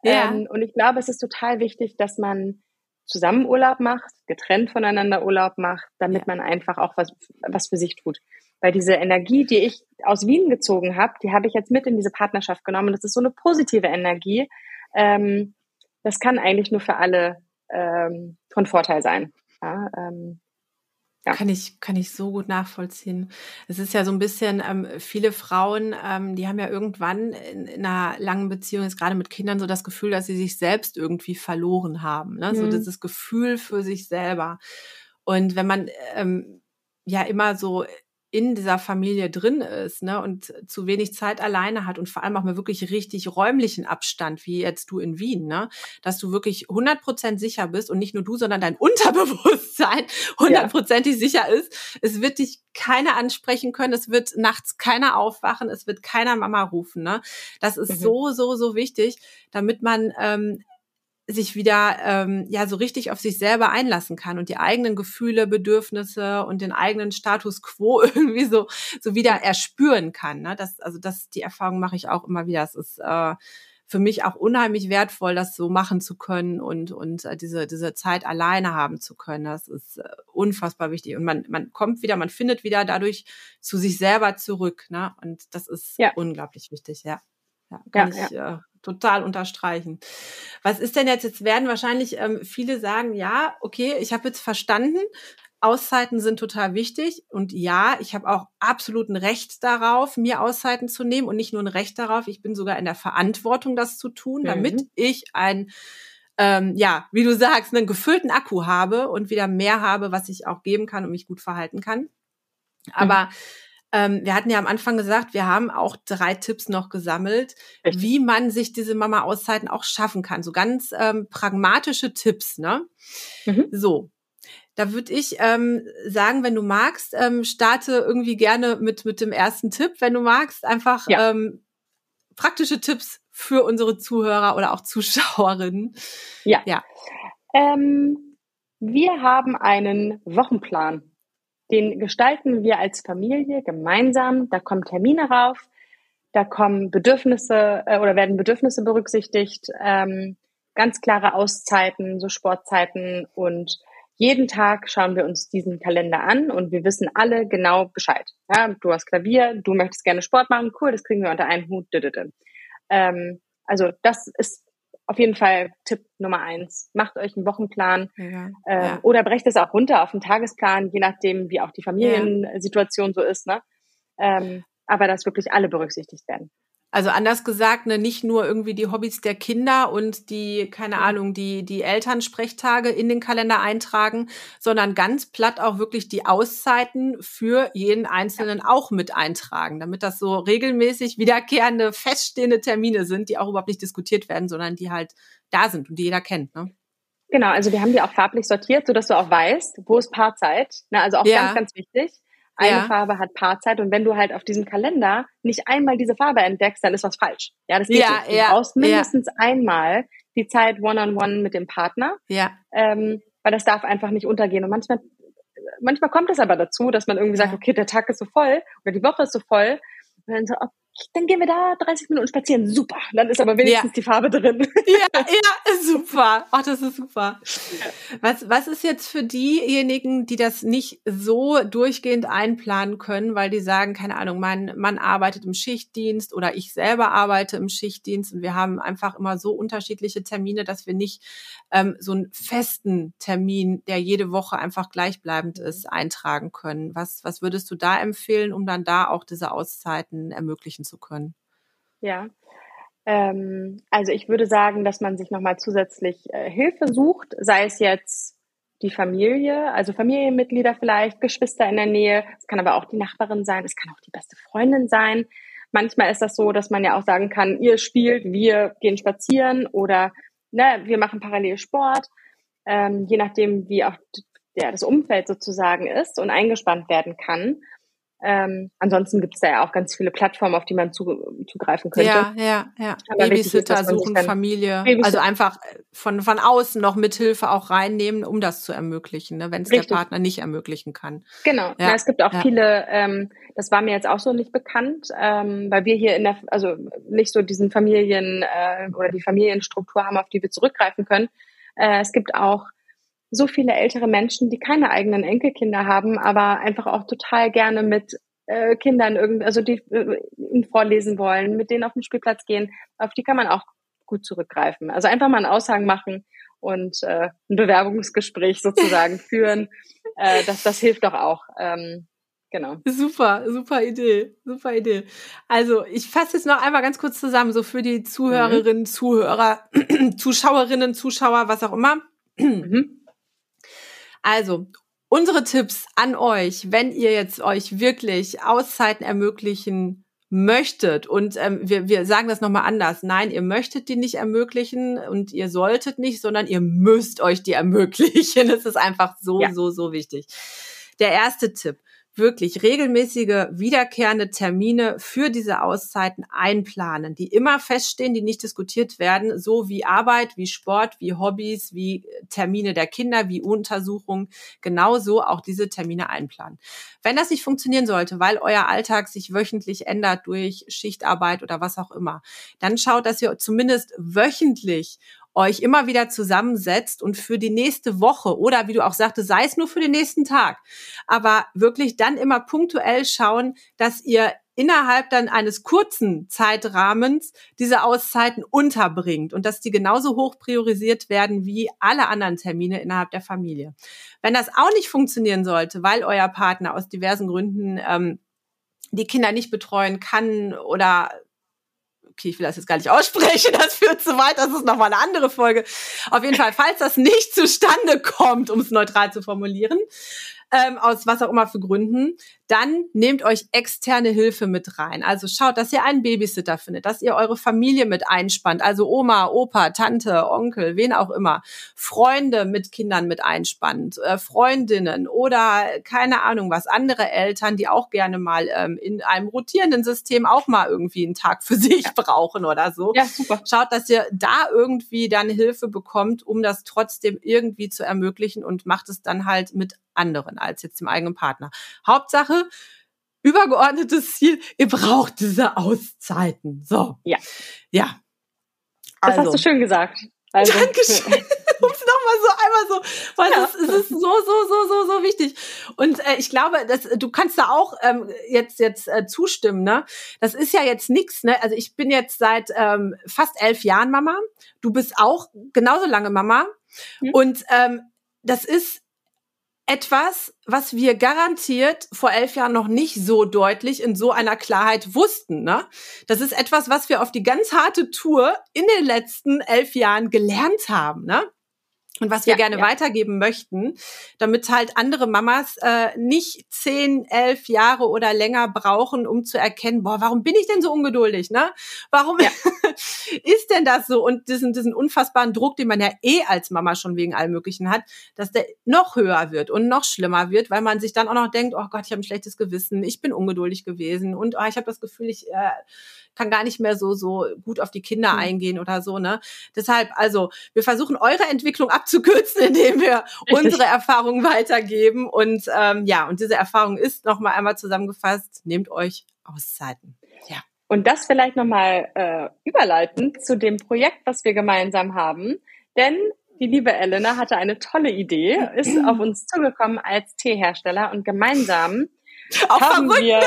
Ja. Ähm, und ich glaube, es ist total wichtig, dass man zusammen Urlaub macht, getrennt voneinander Urlaub macht, damit man einfach auch was, was für sich tut. Weil diese Energie, die ich aus Wien gezogen habe, die habe ich jetzt mit in diese Partnerschaft genommen. Das ist so eine positive Energie. Ähm, das kann eigentlich nur für alle ähm, von Vorteil sein. Ja, ähm, ja. Kann ich, kann ich so gut nachvollziehen. Es ist ja so ein bisschen, ähm, viele Frauen, ähm, die haben ja irgendwann in, in einer langen Beziehung, jetzt gerade mit Kindern, so das Gefühl, dass sie sich selbst irgendwie verloren haben. Ne? Mhm. So dieses Gefühl für sich selber. Und wenn man ähm, ja immer so in dieser Familie drin ist ne, und zu wenig Zeit alleine hat und vor allem auch mal wirklich richtig räumlichen Abstand, wie jetzt du in Wien, ne, dass du wirklich 100% sicher bist und nicht nur du, sondern dein Unterbewusstsein hundertprozentig ja. sicher ist. Es wird dich keiner ansprechen können, es wird nachts keiner aufwachen, es wird keiner Mama rufen. Ne? Das ist mhm. so, so, so wichtig, damit man ähm, sich wieder ähm, ja so richtig auf sich selber einlassen kann und die eigenen Gefühle, Bedürfnisse und den eigenen Status quo irgendwie so so wieder erspüren kann. Ne? Das also das die Erfahrung mache ich auch immer wieder. Es ist äh, für mich auch unheimlich wertvoll, das so machen zu können und und äh, diese diese Zeit alleine haben zu können. Das ist äh, unfassbar wichtig und man man kommt wieder, man findet wieder dadurch zu sich selber zurück. Ne? Und das ist ja. unglaublich wichtig. Ja, ja kann ja, ich ja. Äh, total unterstreichen. Was ist denn jetzt? Jetzt werden wahrscheinlich ähm, viele sagen, ja, okay, ich habe jetzt verstanden, Auszeiten sind total wichtig und ja, ich habe auch absolut ein Recht darauf, mir Auszeiten zu nehmen und nicht nur ein Recht darauf, ich bin sogar in der Verantwortung, das zu tun, damit mhm. ich ein ähm, ja, wie du sagst, einen gefüllten Akku habe und wieder mehr habe, was ich auch geben kann und mich gut verhalten kann. Aber mhm. Ähm, wir hatten ja am Anfang gesagt, wir haben auch drei Tipps noch gesammelt, Echt? wie man sich diese Mama-Auszeiten auch schaffen kann. So ganz ähm, pragmatische Tipps, ne? Mhm. So, da würde ich ähm, sagen, wenn du magst, ähm, starte irgendwie gerne mit, mit dem ersten Tipp, wenn du magst, einfach ja. ähm, praktische Tipps für unsere Zuhörer oder auch Zuschauerinnen. Ja. ja. Ähm, wir haben einen Wochenplan. Den gestalten wir als Familie gemeinsam. Da kommen Termine rauf, da kommen Bedürfnisse äh, oder werden Bedürfnisse berücksichtigt, ähm, ganz klare Auszeiten, so Sportzeiten und jeden Tag schauen wir uns diesen Kalender an und wir wissen alle genau Bescheid. Ja, du hast Klavier, du möchtest gerne Sport machen, cool, das kriegen wir unter einen Hut. Ähm, also das ist auf jeden Fall Tipp Nummer eins. Macht euch einen Wochenplan ja, äh, ja. oder brecht es auch runter auf einen Tagesplan, je nachdem, wie auch die Familiensituation ja. so ist. Ne? Ähm, aber dass wirklich alle berücksichtigt werden. Also anders gesagt, ne, nicht nur irgendwie die Hobbys der Kinder und die, keine Ahnung, die, die Elternsprechtage in den Kalender eintragen, sondern ganz platt auch wirklich die Auszeiten für jeden Einzelnen auch mit eintragen, damit das so regelmäßig wiederkehrende, feststehende Termine sind, die auch überhaupt nicht diskutiert werden, sondern die halt da sind und die jeder kennt. Ne? Genau, also wir haben die auch farblich sortiert, sodass du auch weißt, wo ist Paarzeit. Ne, also auch ja. ganz, ganz wichtig. Eine ja. Farbe hat Paarzeit und wenn du halt auf diesem Kalender nicht einmal diese Farbe entdeckst, dann ist was falsch. Ja, das geht ja, nicht. Du ja, brauchst mindestens einmal die Zeit one-on-one -on -one mit dem Partner. Ja. Ähm, weil das darf einfach nicht untergehen. Und manchmal, manchmal kommt es aber dazu, dass man irgendwie sagt, okay, der Tag ist so voll oder die Woche ist so voll. Und dann so, dann gehen wir da 30 Minuten spazieren. Super. Dann ist aber wenigstens ja. die Farbe drin. Ja, ja, super. Ach, das ist super. Was, was ist jetzt für diejenigen, die das nicht so durchgehend einplanen können, weil die sagen, keine Ahnung, mein Mann arbeitet im Schichtdienst oder ich selber arbeite im Schichtdienst und wir haben einfach immer so unterschiedliche Termine, dass wir nicht ähm, so einen festen Termin, der jede Woche einfach gleichbleibend ist, eintragen können. Was, was würdest du da empfehlen, um dann da auch diese Auszeiten ermöglichen zu können? Ja. Ähm, also ich würde sagen, dass man sich nochmal zusätzlich äh, Hilfe sucht, sei es jetzt die Familie, also Familienmitglieder vielleicht, Geschwister in der Nähe. Es kann aber auch die Nachbarin sein, es kann auch die beste Freundin sein. Manchmal ist das so, dass man ja auch sagen kann, ihr spielt, wir gehen spazieren oder ne, wir machen parallel Sport, ähm, je nachdem, wie auch ja, das Umfeld sozusagen ist und eingespannt werden kann. Ähm, ansonsten gibt es da ja auch ganz viele Plattformen, auf die man zu, zugreifen könnte. Ja, ja, ja. Aber Babysitter ist, suchen, Familie. Babysitter. Also einfach von, von außen noch Mithilfe auch reinnehmen, um das zu ermöglichen, ne, wenn es der Partner nicht ermöglichen kann. Genau. Ja. ja es gibt auch ja. viele, ähm, das war mir jetzt auch so nicht bekannt, ähm, weil wir hier in der, also nicht so diesen Familien äh, oder die Familienstruktur haben, auf die wir zurückgreifen können. Äh, es gibt auch so viele ältere Menschen, die keine eigenen Enkelkinder haben, aber einfach auch total gerne mit äh, Kindern irgendwie, also die äh, ihnen vorlesen wollen, mit denen auf den Spielplatz gehen, auf die kann man auch gut zurückgreifen. Also einfach mal einen Aushang machen und äh, ein Bewerbungsgespräch sozusagen führen. Äh, das, das hilft doch auch. Ähm, Genau. Super, super Idee, super Idee. Also ich fasse jetzt noch einmal ganz kurz zusammen, so für die Zuhörerinnen, mhm. Zuhörer, Zuschauerinnen, Zuschauer, was auch immer. Mhm. Also, unsere Tipps an euch, wenn ihr jetzt euch wirklich Auszeiten ermöglichen möchtet und ähm, wir, wir sagen das nochmal anders. Nein, ihr möchtet die nicht ermöglichen und ihr solltet nicht, sondern ihr müsst euch die ermöglichen. Das ist einfach so, ja. so, so wichtig. Der erste Tipp wirklich regelmäßige, wiederkehrende Termine für diese Auszeiten einplanen, die immer feststehen, die nicht diskutiert werden, so wie Arbeit, wie Sport, wie Hobbys, wie Termine der Kinder, wie Untersuchungen, genauso auch diese Termine einplanen. Wenn das nicht funktionieren sollte, weil euer Alltag sich wöchentlich ändert durch Schichtarbeit oder was auch immer, dann schaut, dass ihr zumindest wöchentlich euch immer wieder zusammensetzt und für die nächste Woche oder wie du auch sagte, sei es nur für den nächsten Tag, aber wirklich dann immer punktuell schauen, dass ihr innerhalb dann eines kurzen Zeitrahmens diese Auszeiten unterbringt und dass die genauso hoch priorisiert werden wie alle anderen Termine innerhalb der Familie. Wenn das auch nicht funktionieren sollte, weil euer Partner aus diversen Gründen ähm, die Kinder nicht betreuen kann oder okay, ich will das jetzt gar nicht aussprechen, das führt zu weit, das ist nochmal eine andere Folge. Auf jeden Fall, falls das nicht zustande kommt, um es neutral zu formulieren, ähm, aus was auch immer für Gründen, dann nehmt euch externe Hilfe mit rein. Also schaut, dass ihr einen Babysitter findet, dass ihr eure Familie mit einspannt, also Oma, Opa, Tante, Onkel, wen auch immer, Freunde mit Kindern mit einspannt, äh, Freundinnen oder keine Ahnung was, andere Eltern, die auch gerne mal ähm, in einem rotierenden System auch mal irgendwie einen Tag für sich ja. brauchen oder so. Ja, super. Schaut, dass ihr da irgendwie dann Hilfe bekommt, um das trotzdem irgendwie zu ermöglichen und macht es dann halt mit anderen als jetzt dem eigenen Partner. Hauptsache, übergeordnetes Ziel, ihr braucht diese Auszeiten. So. Ja. Ja. Also. Das hast du also. schön gesagt. Also. Dankeschön. um es nochmal so einmal so, weil ja. es, es ist so, so, so, so, so wichtig. Und äh, ich glaube, dass du kannst da auch ähm, jetzt jetzt äh, zustimmen, ne? Das ist ja jetzt nix, ne? Also ich bin jetzt seit ähm, fast elf Jahren Mama. Du bist auch genauso lange Mama. Mhm. Und ähm, das ist etwas, was wir garantiert vor elf Jahren noch nicht so deutlich in so einer Klarheit wussten. Ne? Das ist etwas, was wir auf die ganz harte Tour in den letzten elf Jahren gelernt haben. Ne? Und was wir ja, gerne ja. weitergeben möchten, damit halt andere Mamas äh, nicht zehn, elf Jahre oder länger brauchen, um zu erkennen, boah, warum bin ich denn so ungeduldig, ne? Warum ja. ist denn das so? Und diesen, diesen unfassbaren Druck, den man ja eh als Mama schon wegen allem Möglichen hat, dass der noch höher wird und noch schlimmer wird, weil man sich dann auch noch denkt, oh Gott, ich habe ein schlechtes Gewissen, ich bin ungeduldig gewesen und oh, ich habe das Gefühl, ich äh, kann gar nicht mehr so so gut auf die Kinder mhm. eingehen oder so, ne? Deshalb, also wir versuchen eure Entwicklung abzukürzen, indem wir unsere Erfahrungen weitergeben und ähm, ja, und diese Erfahrung ist noch mal einmal zusammengefasst: Nehmt euch Auszeiten. Ja. Und das vielleicht nochmal äh, überleiten zu dem Projekt, was wir gemeinsam haben. Denn die liebe Elena hatte eine tolle Idee, ist auf uns zugekommen als Teehersteller und gemeinsam Auch haben verrückt, wir ne?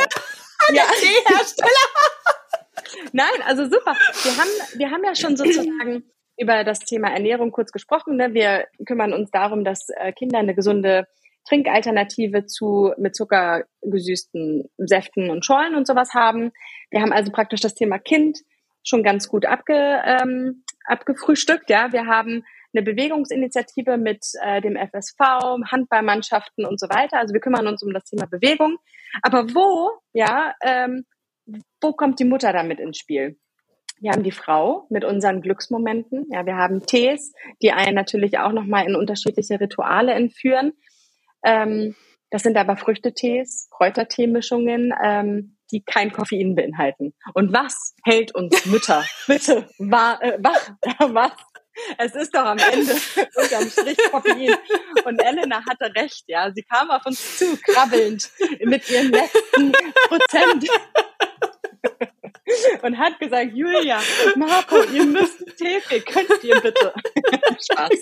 ja, Teehersteller. Nein, also super. Wir haben, wir haben ja schon sozusagen über das Thema Ernährung kurz gesprochen. Ne? Wir kümmern uns darum, dass äh, Kinder eine gesunde Trinkalternative zu mit Zucker gesüßten Säften und Schollen und sowas haben. Wir haben also praktisch das Thema Kind schon ganz gut abge, ähm, abgefrühstückt. Ja, wir haben eine Bewegungsinitiative mit äh, dem FSV, Handballmannschaften und so weiter. Also wir kümmern uns um das Thema Bewegung. Aber wo, ja, ähm, wo kommt die Mutter damit ins Spiel? Wir haben die Frau mit unseren Glücksmomenten. Ja, wir haben Tees, die einen natürlich auch nochmal in unterschiedliche Rituale entführen. Ähm, das sind aber Früchtetees, Kräuterteemischungen, ähm, die kein Koffein beinhalten. Und was hält uns Mütter bitte war, äh, wach? was? Es ist doch am Ende unterm Strich Koffein. Und Elena hatte recht, ja. Sie kam auf uns zu, krabbelnd mit ihren letzten Prozent und hat gesagt, Julia, Marco, ihr müsst Tee, könnt ihr bitte. Spaß.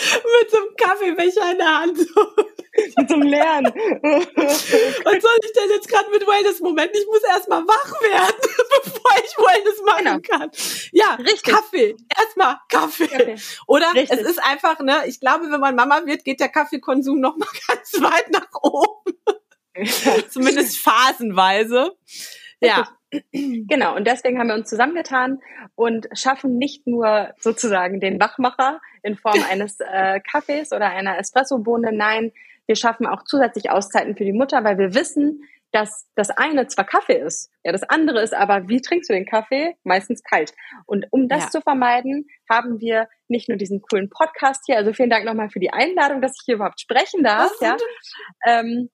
Mit so einem Kaffeebecher in der Hand. Mit so einem leeren. Was soll ich denn jetzt gerade mit Wellness-Moment? Ich muss erstmal wach werden, bevor ich Wellness machen genau. kann. Ja, Richtig. Kaffee. Erstmal Kaffee. Kaffee. Oder Richtig. es ist einfach, ne, ich glaube, wenn man Mama wird, geht der Kaffeekonsum noch mal ganz weit nach oben. Zumindest phasenweise. Ja. Genau, und deswegen haben wir uns zusammengetan und schaffen nicht nur sozusagen den Wachmacher in Form eines äh, Kaffees oder einer Espressobohne, nein, wir schaffen auch zusätzlich Auszeiten für die Mutter, weil wir wissen, dass das eine zwar Kaffee ist, ja, das andere ist aber, wie trinkst du den Kaffee? Meistens kalt. Und um das ja. zu vermeiden, haben wir nicht nur diesen coolen Podcast hier, also vielen Dank nochmal für die Einladung, dass ich hier überhaupt sprechen darf, ja. Ähm,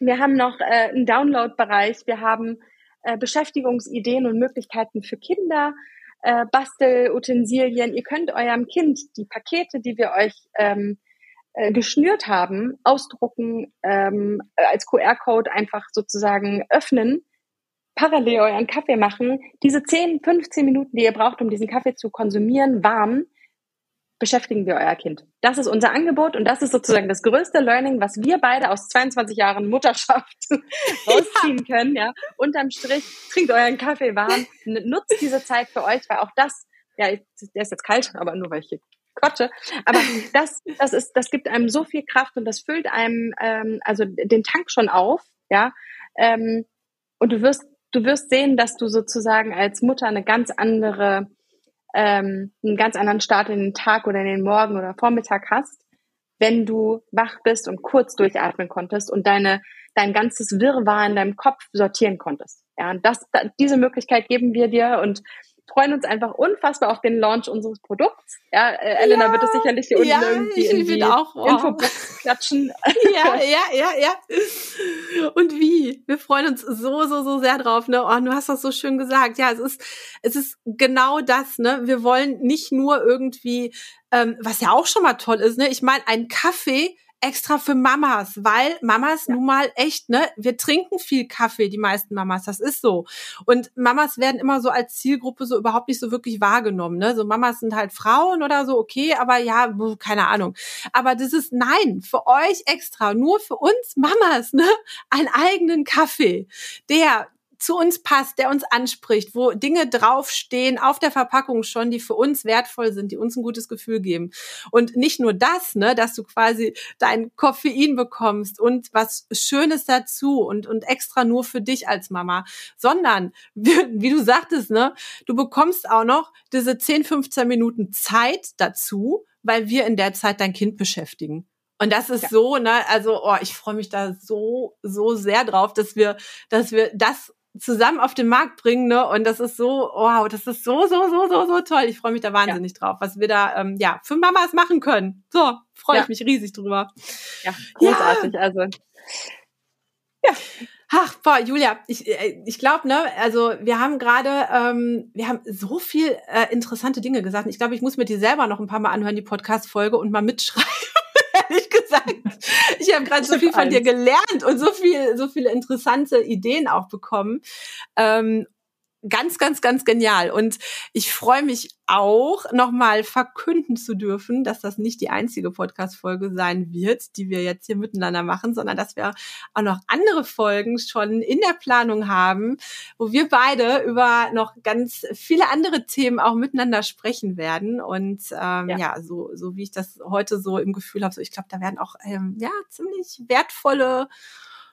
wir haben noch äh, einen Download-Bereich, wir haben äh, Beschäftigungsideen und Möglichkeiten für Kinder, äh, Bastelutensilien. Ihr könnt eurem Kind die Pakete, die wir euch ähm, äh, geschnürt haben, ausdrucken, ähm, als QR-Code einfach sozusagen öffnen, parallel euren Kaffee machen, diese 10, 15 Minuten, die ihr braucht, um diesen Kaffee zu konsumieren, warm, beschäftigen wir euer Kind. Das ist unser Angebot und das ist sozusagen das größte Learning, was wir beide aus 22 Jahren Mutterschaft rausziehen ja. können. Ja, unterm Strich trinkt euren Kaffee warm, nutzt diese Zeit für euch, weil auch das, ja, der ist jetzt kalt, aber nur weil ich hier quatsche. Aber das, das ist, das gibt einem so viel Kraft und das füllt einem ähm, also den Tank schon auf, ja. Ähm, und du wirst, du wirst sehen, dass du sozusagen als Mutter eine ganz andere ähm, einen ganz anderen Start in den Tag oder in den Morgen oder Vormittag hast, wenn du wach bist und kurz durchatmen konntest und deine dein ganzes Wirrwarr in deinem Kopf sortieren konntest. Ja, und das, diese Möglichkeit geben wir dir und freuen uns einfach unfassbar auf den Launch unseres Produkts. Ja, äh, Elena ja, wird es sicherlich hier unten ja, irgendwie in die auch, oh. Infobox klatschen. Ja, ja, ja, ja. Und wie? Wir freuen uns so, so, so sehr drauf. Ne? Oh, du hast das so schön gesagt. Ja, es ist, es ist genau das. Ne? Wir wollen nicht nur irgendwie, ähm, was ja auch schon mal toll ist. Ne? Ich meine, ein Kaffee extra für Mamas, weil Mamas ja. nun mal echt, ne, wir trinken viel Kaffee, die meisten Mamas, das ist so. Und Mamas werden immer so als Zielgruppe so überhaupt nicht so wirklich wahrgenommen, ne? So Mamas sind halt Frauen oder so, okay, aber ja, keine Ahnung. Aber das ist nein, für euch extra, nur für uns Mamas, ne, einen eigenen Kaffee, der zu uns passt, der uns anspricht, wo Dinge draufstehen auf der Verpackung schon, die für uns wertvoll sind, die uns ein gutes Gefühl geben. Und nicht nur das, ne, dass du quasi dein Koffein bekommst und was Schönes dazu und, und extra nur für dich als Mama, sondern, wie, du sagtest, ne, du bekommst auch noch diese 10, 15 Minuten Zeit dazu, weil wir in der Zeit dein Kind beschäftigen. Und das ist ja. so, ne, also oh, ich freue mich da so, so sehr drauf, dass wir, dass wir das zusammen auf den Markt bringen, ne? Und das ist so, wow, das ist so, so, so, so, so toll. Ich freue mich da wahnsinnig ja. drauf, was wir da ähm, ja für Mamas machen können. So, freue ja. ich mich riesig drüber. Ja, großartig. Ja. Also ja. Ach, boah, Julia, ich, äh, ich glaube, ne, also wir haben gerade, ähm, wir haben so viel äh, interessante Dinge gesagt. Ich glaube, ich muss mir die selber noch ein paar Mal anhören, die Podcast-Folge und mal mitschreiben. Ich habe gerade so viel von dir gelernt und so viel, so viele interessante Ideen auch bekommen. Ähm, ganz, ganz, ganz genial. Und ich freue mich auch, nochmal verkünden zu dürfen, dass das nicht die einzige Podcast-Folge sein wird, die wir jetzt hier miteinander machen, sondern dass wir auch noch andere Folgen schon in der Planung haben, wo wir beide über noch ganz viele andere Themen auch miteinander sprechen werden. Und ähm, ja. ja, so, so wie ich das heute so im Gefühl habe, so ich glaube, da werden auch ähm, ja ziemlich wertvolle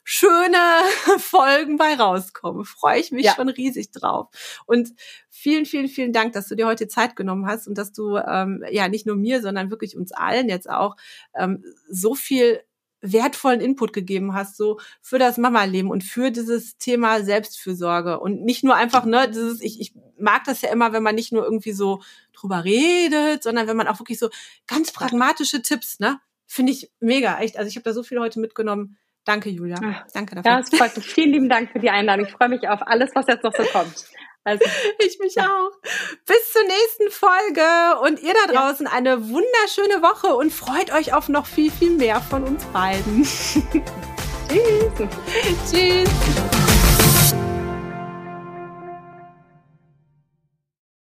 schöne Folgen bei rauskommen. Freue ich mich ja. schon riesig drauf. Und vielen, vielen, vielen Dank, dass du dir heute Zeit genommen hast und dass du ähm, ja nicht nur mir, sondern wirklich uns allen jetzt auch ähm, so viel wertvollen Input gegeben hast, so für das Mama-Leben und für dieses Thema Selbstfürsorge. Und nicht nur einfach, ne, dieses, ich, ich mag das ja immer, wenn man nicht nur irgendwie so drüber redet, sondern wenn man auch wirklich so ganz pragmatische Tipps, ne? Finde ich mega, echt. Also ich habe da so viel heute mitgenommen. Danke, Julia. Ach, Danke dafür. Ja, es freut mich. Vielen lieben Dank für die Einladung. Ich freue mich auf alles, was jetzt noch so kommt. Also, ich mich ja. auch. Bis zur nächsten Folge und ihr da draußen ja. eine wunderschöne Woche und freut euch auf noch viel, viel mehr von uns beiden. Tschüss. Tschüss.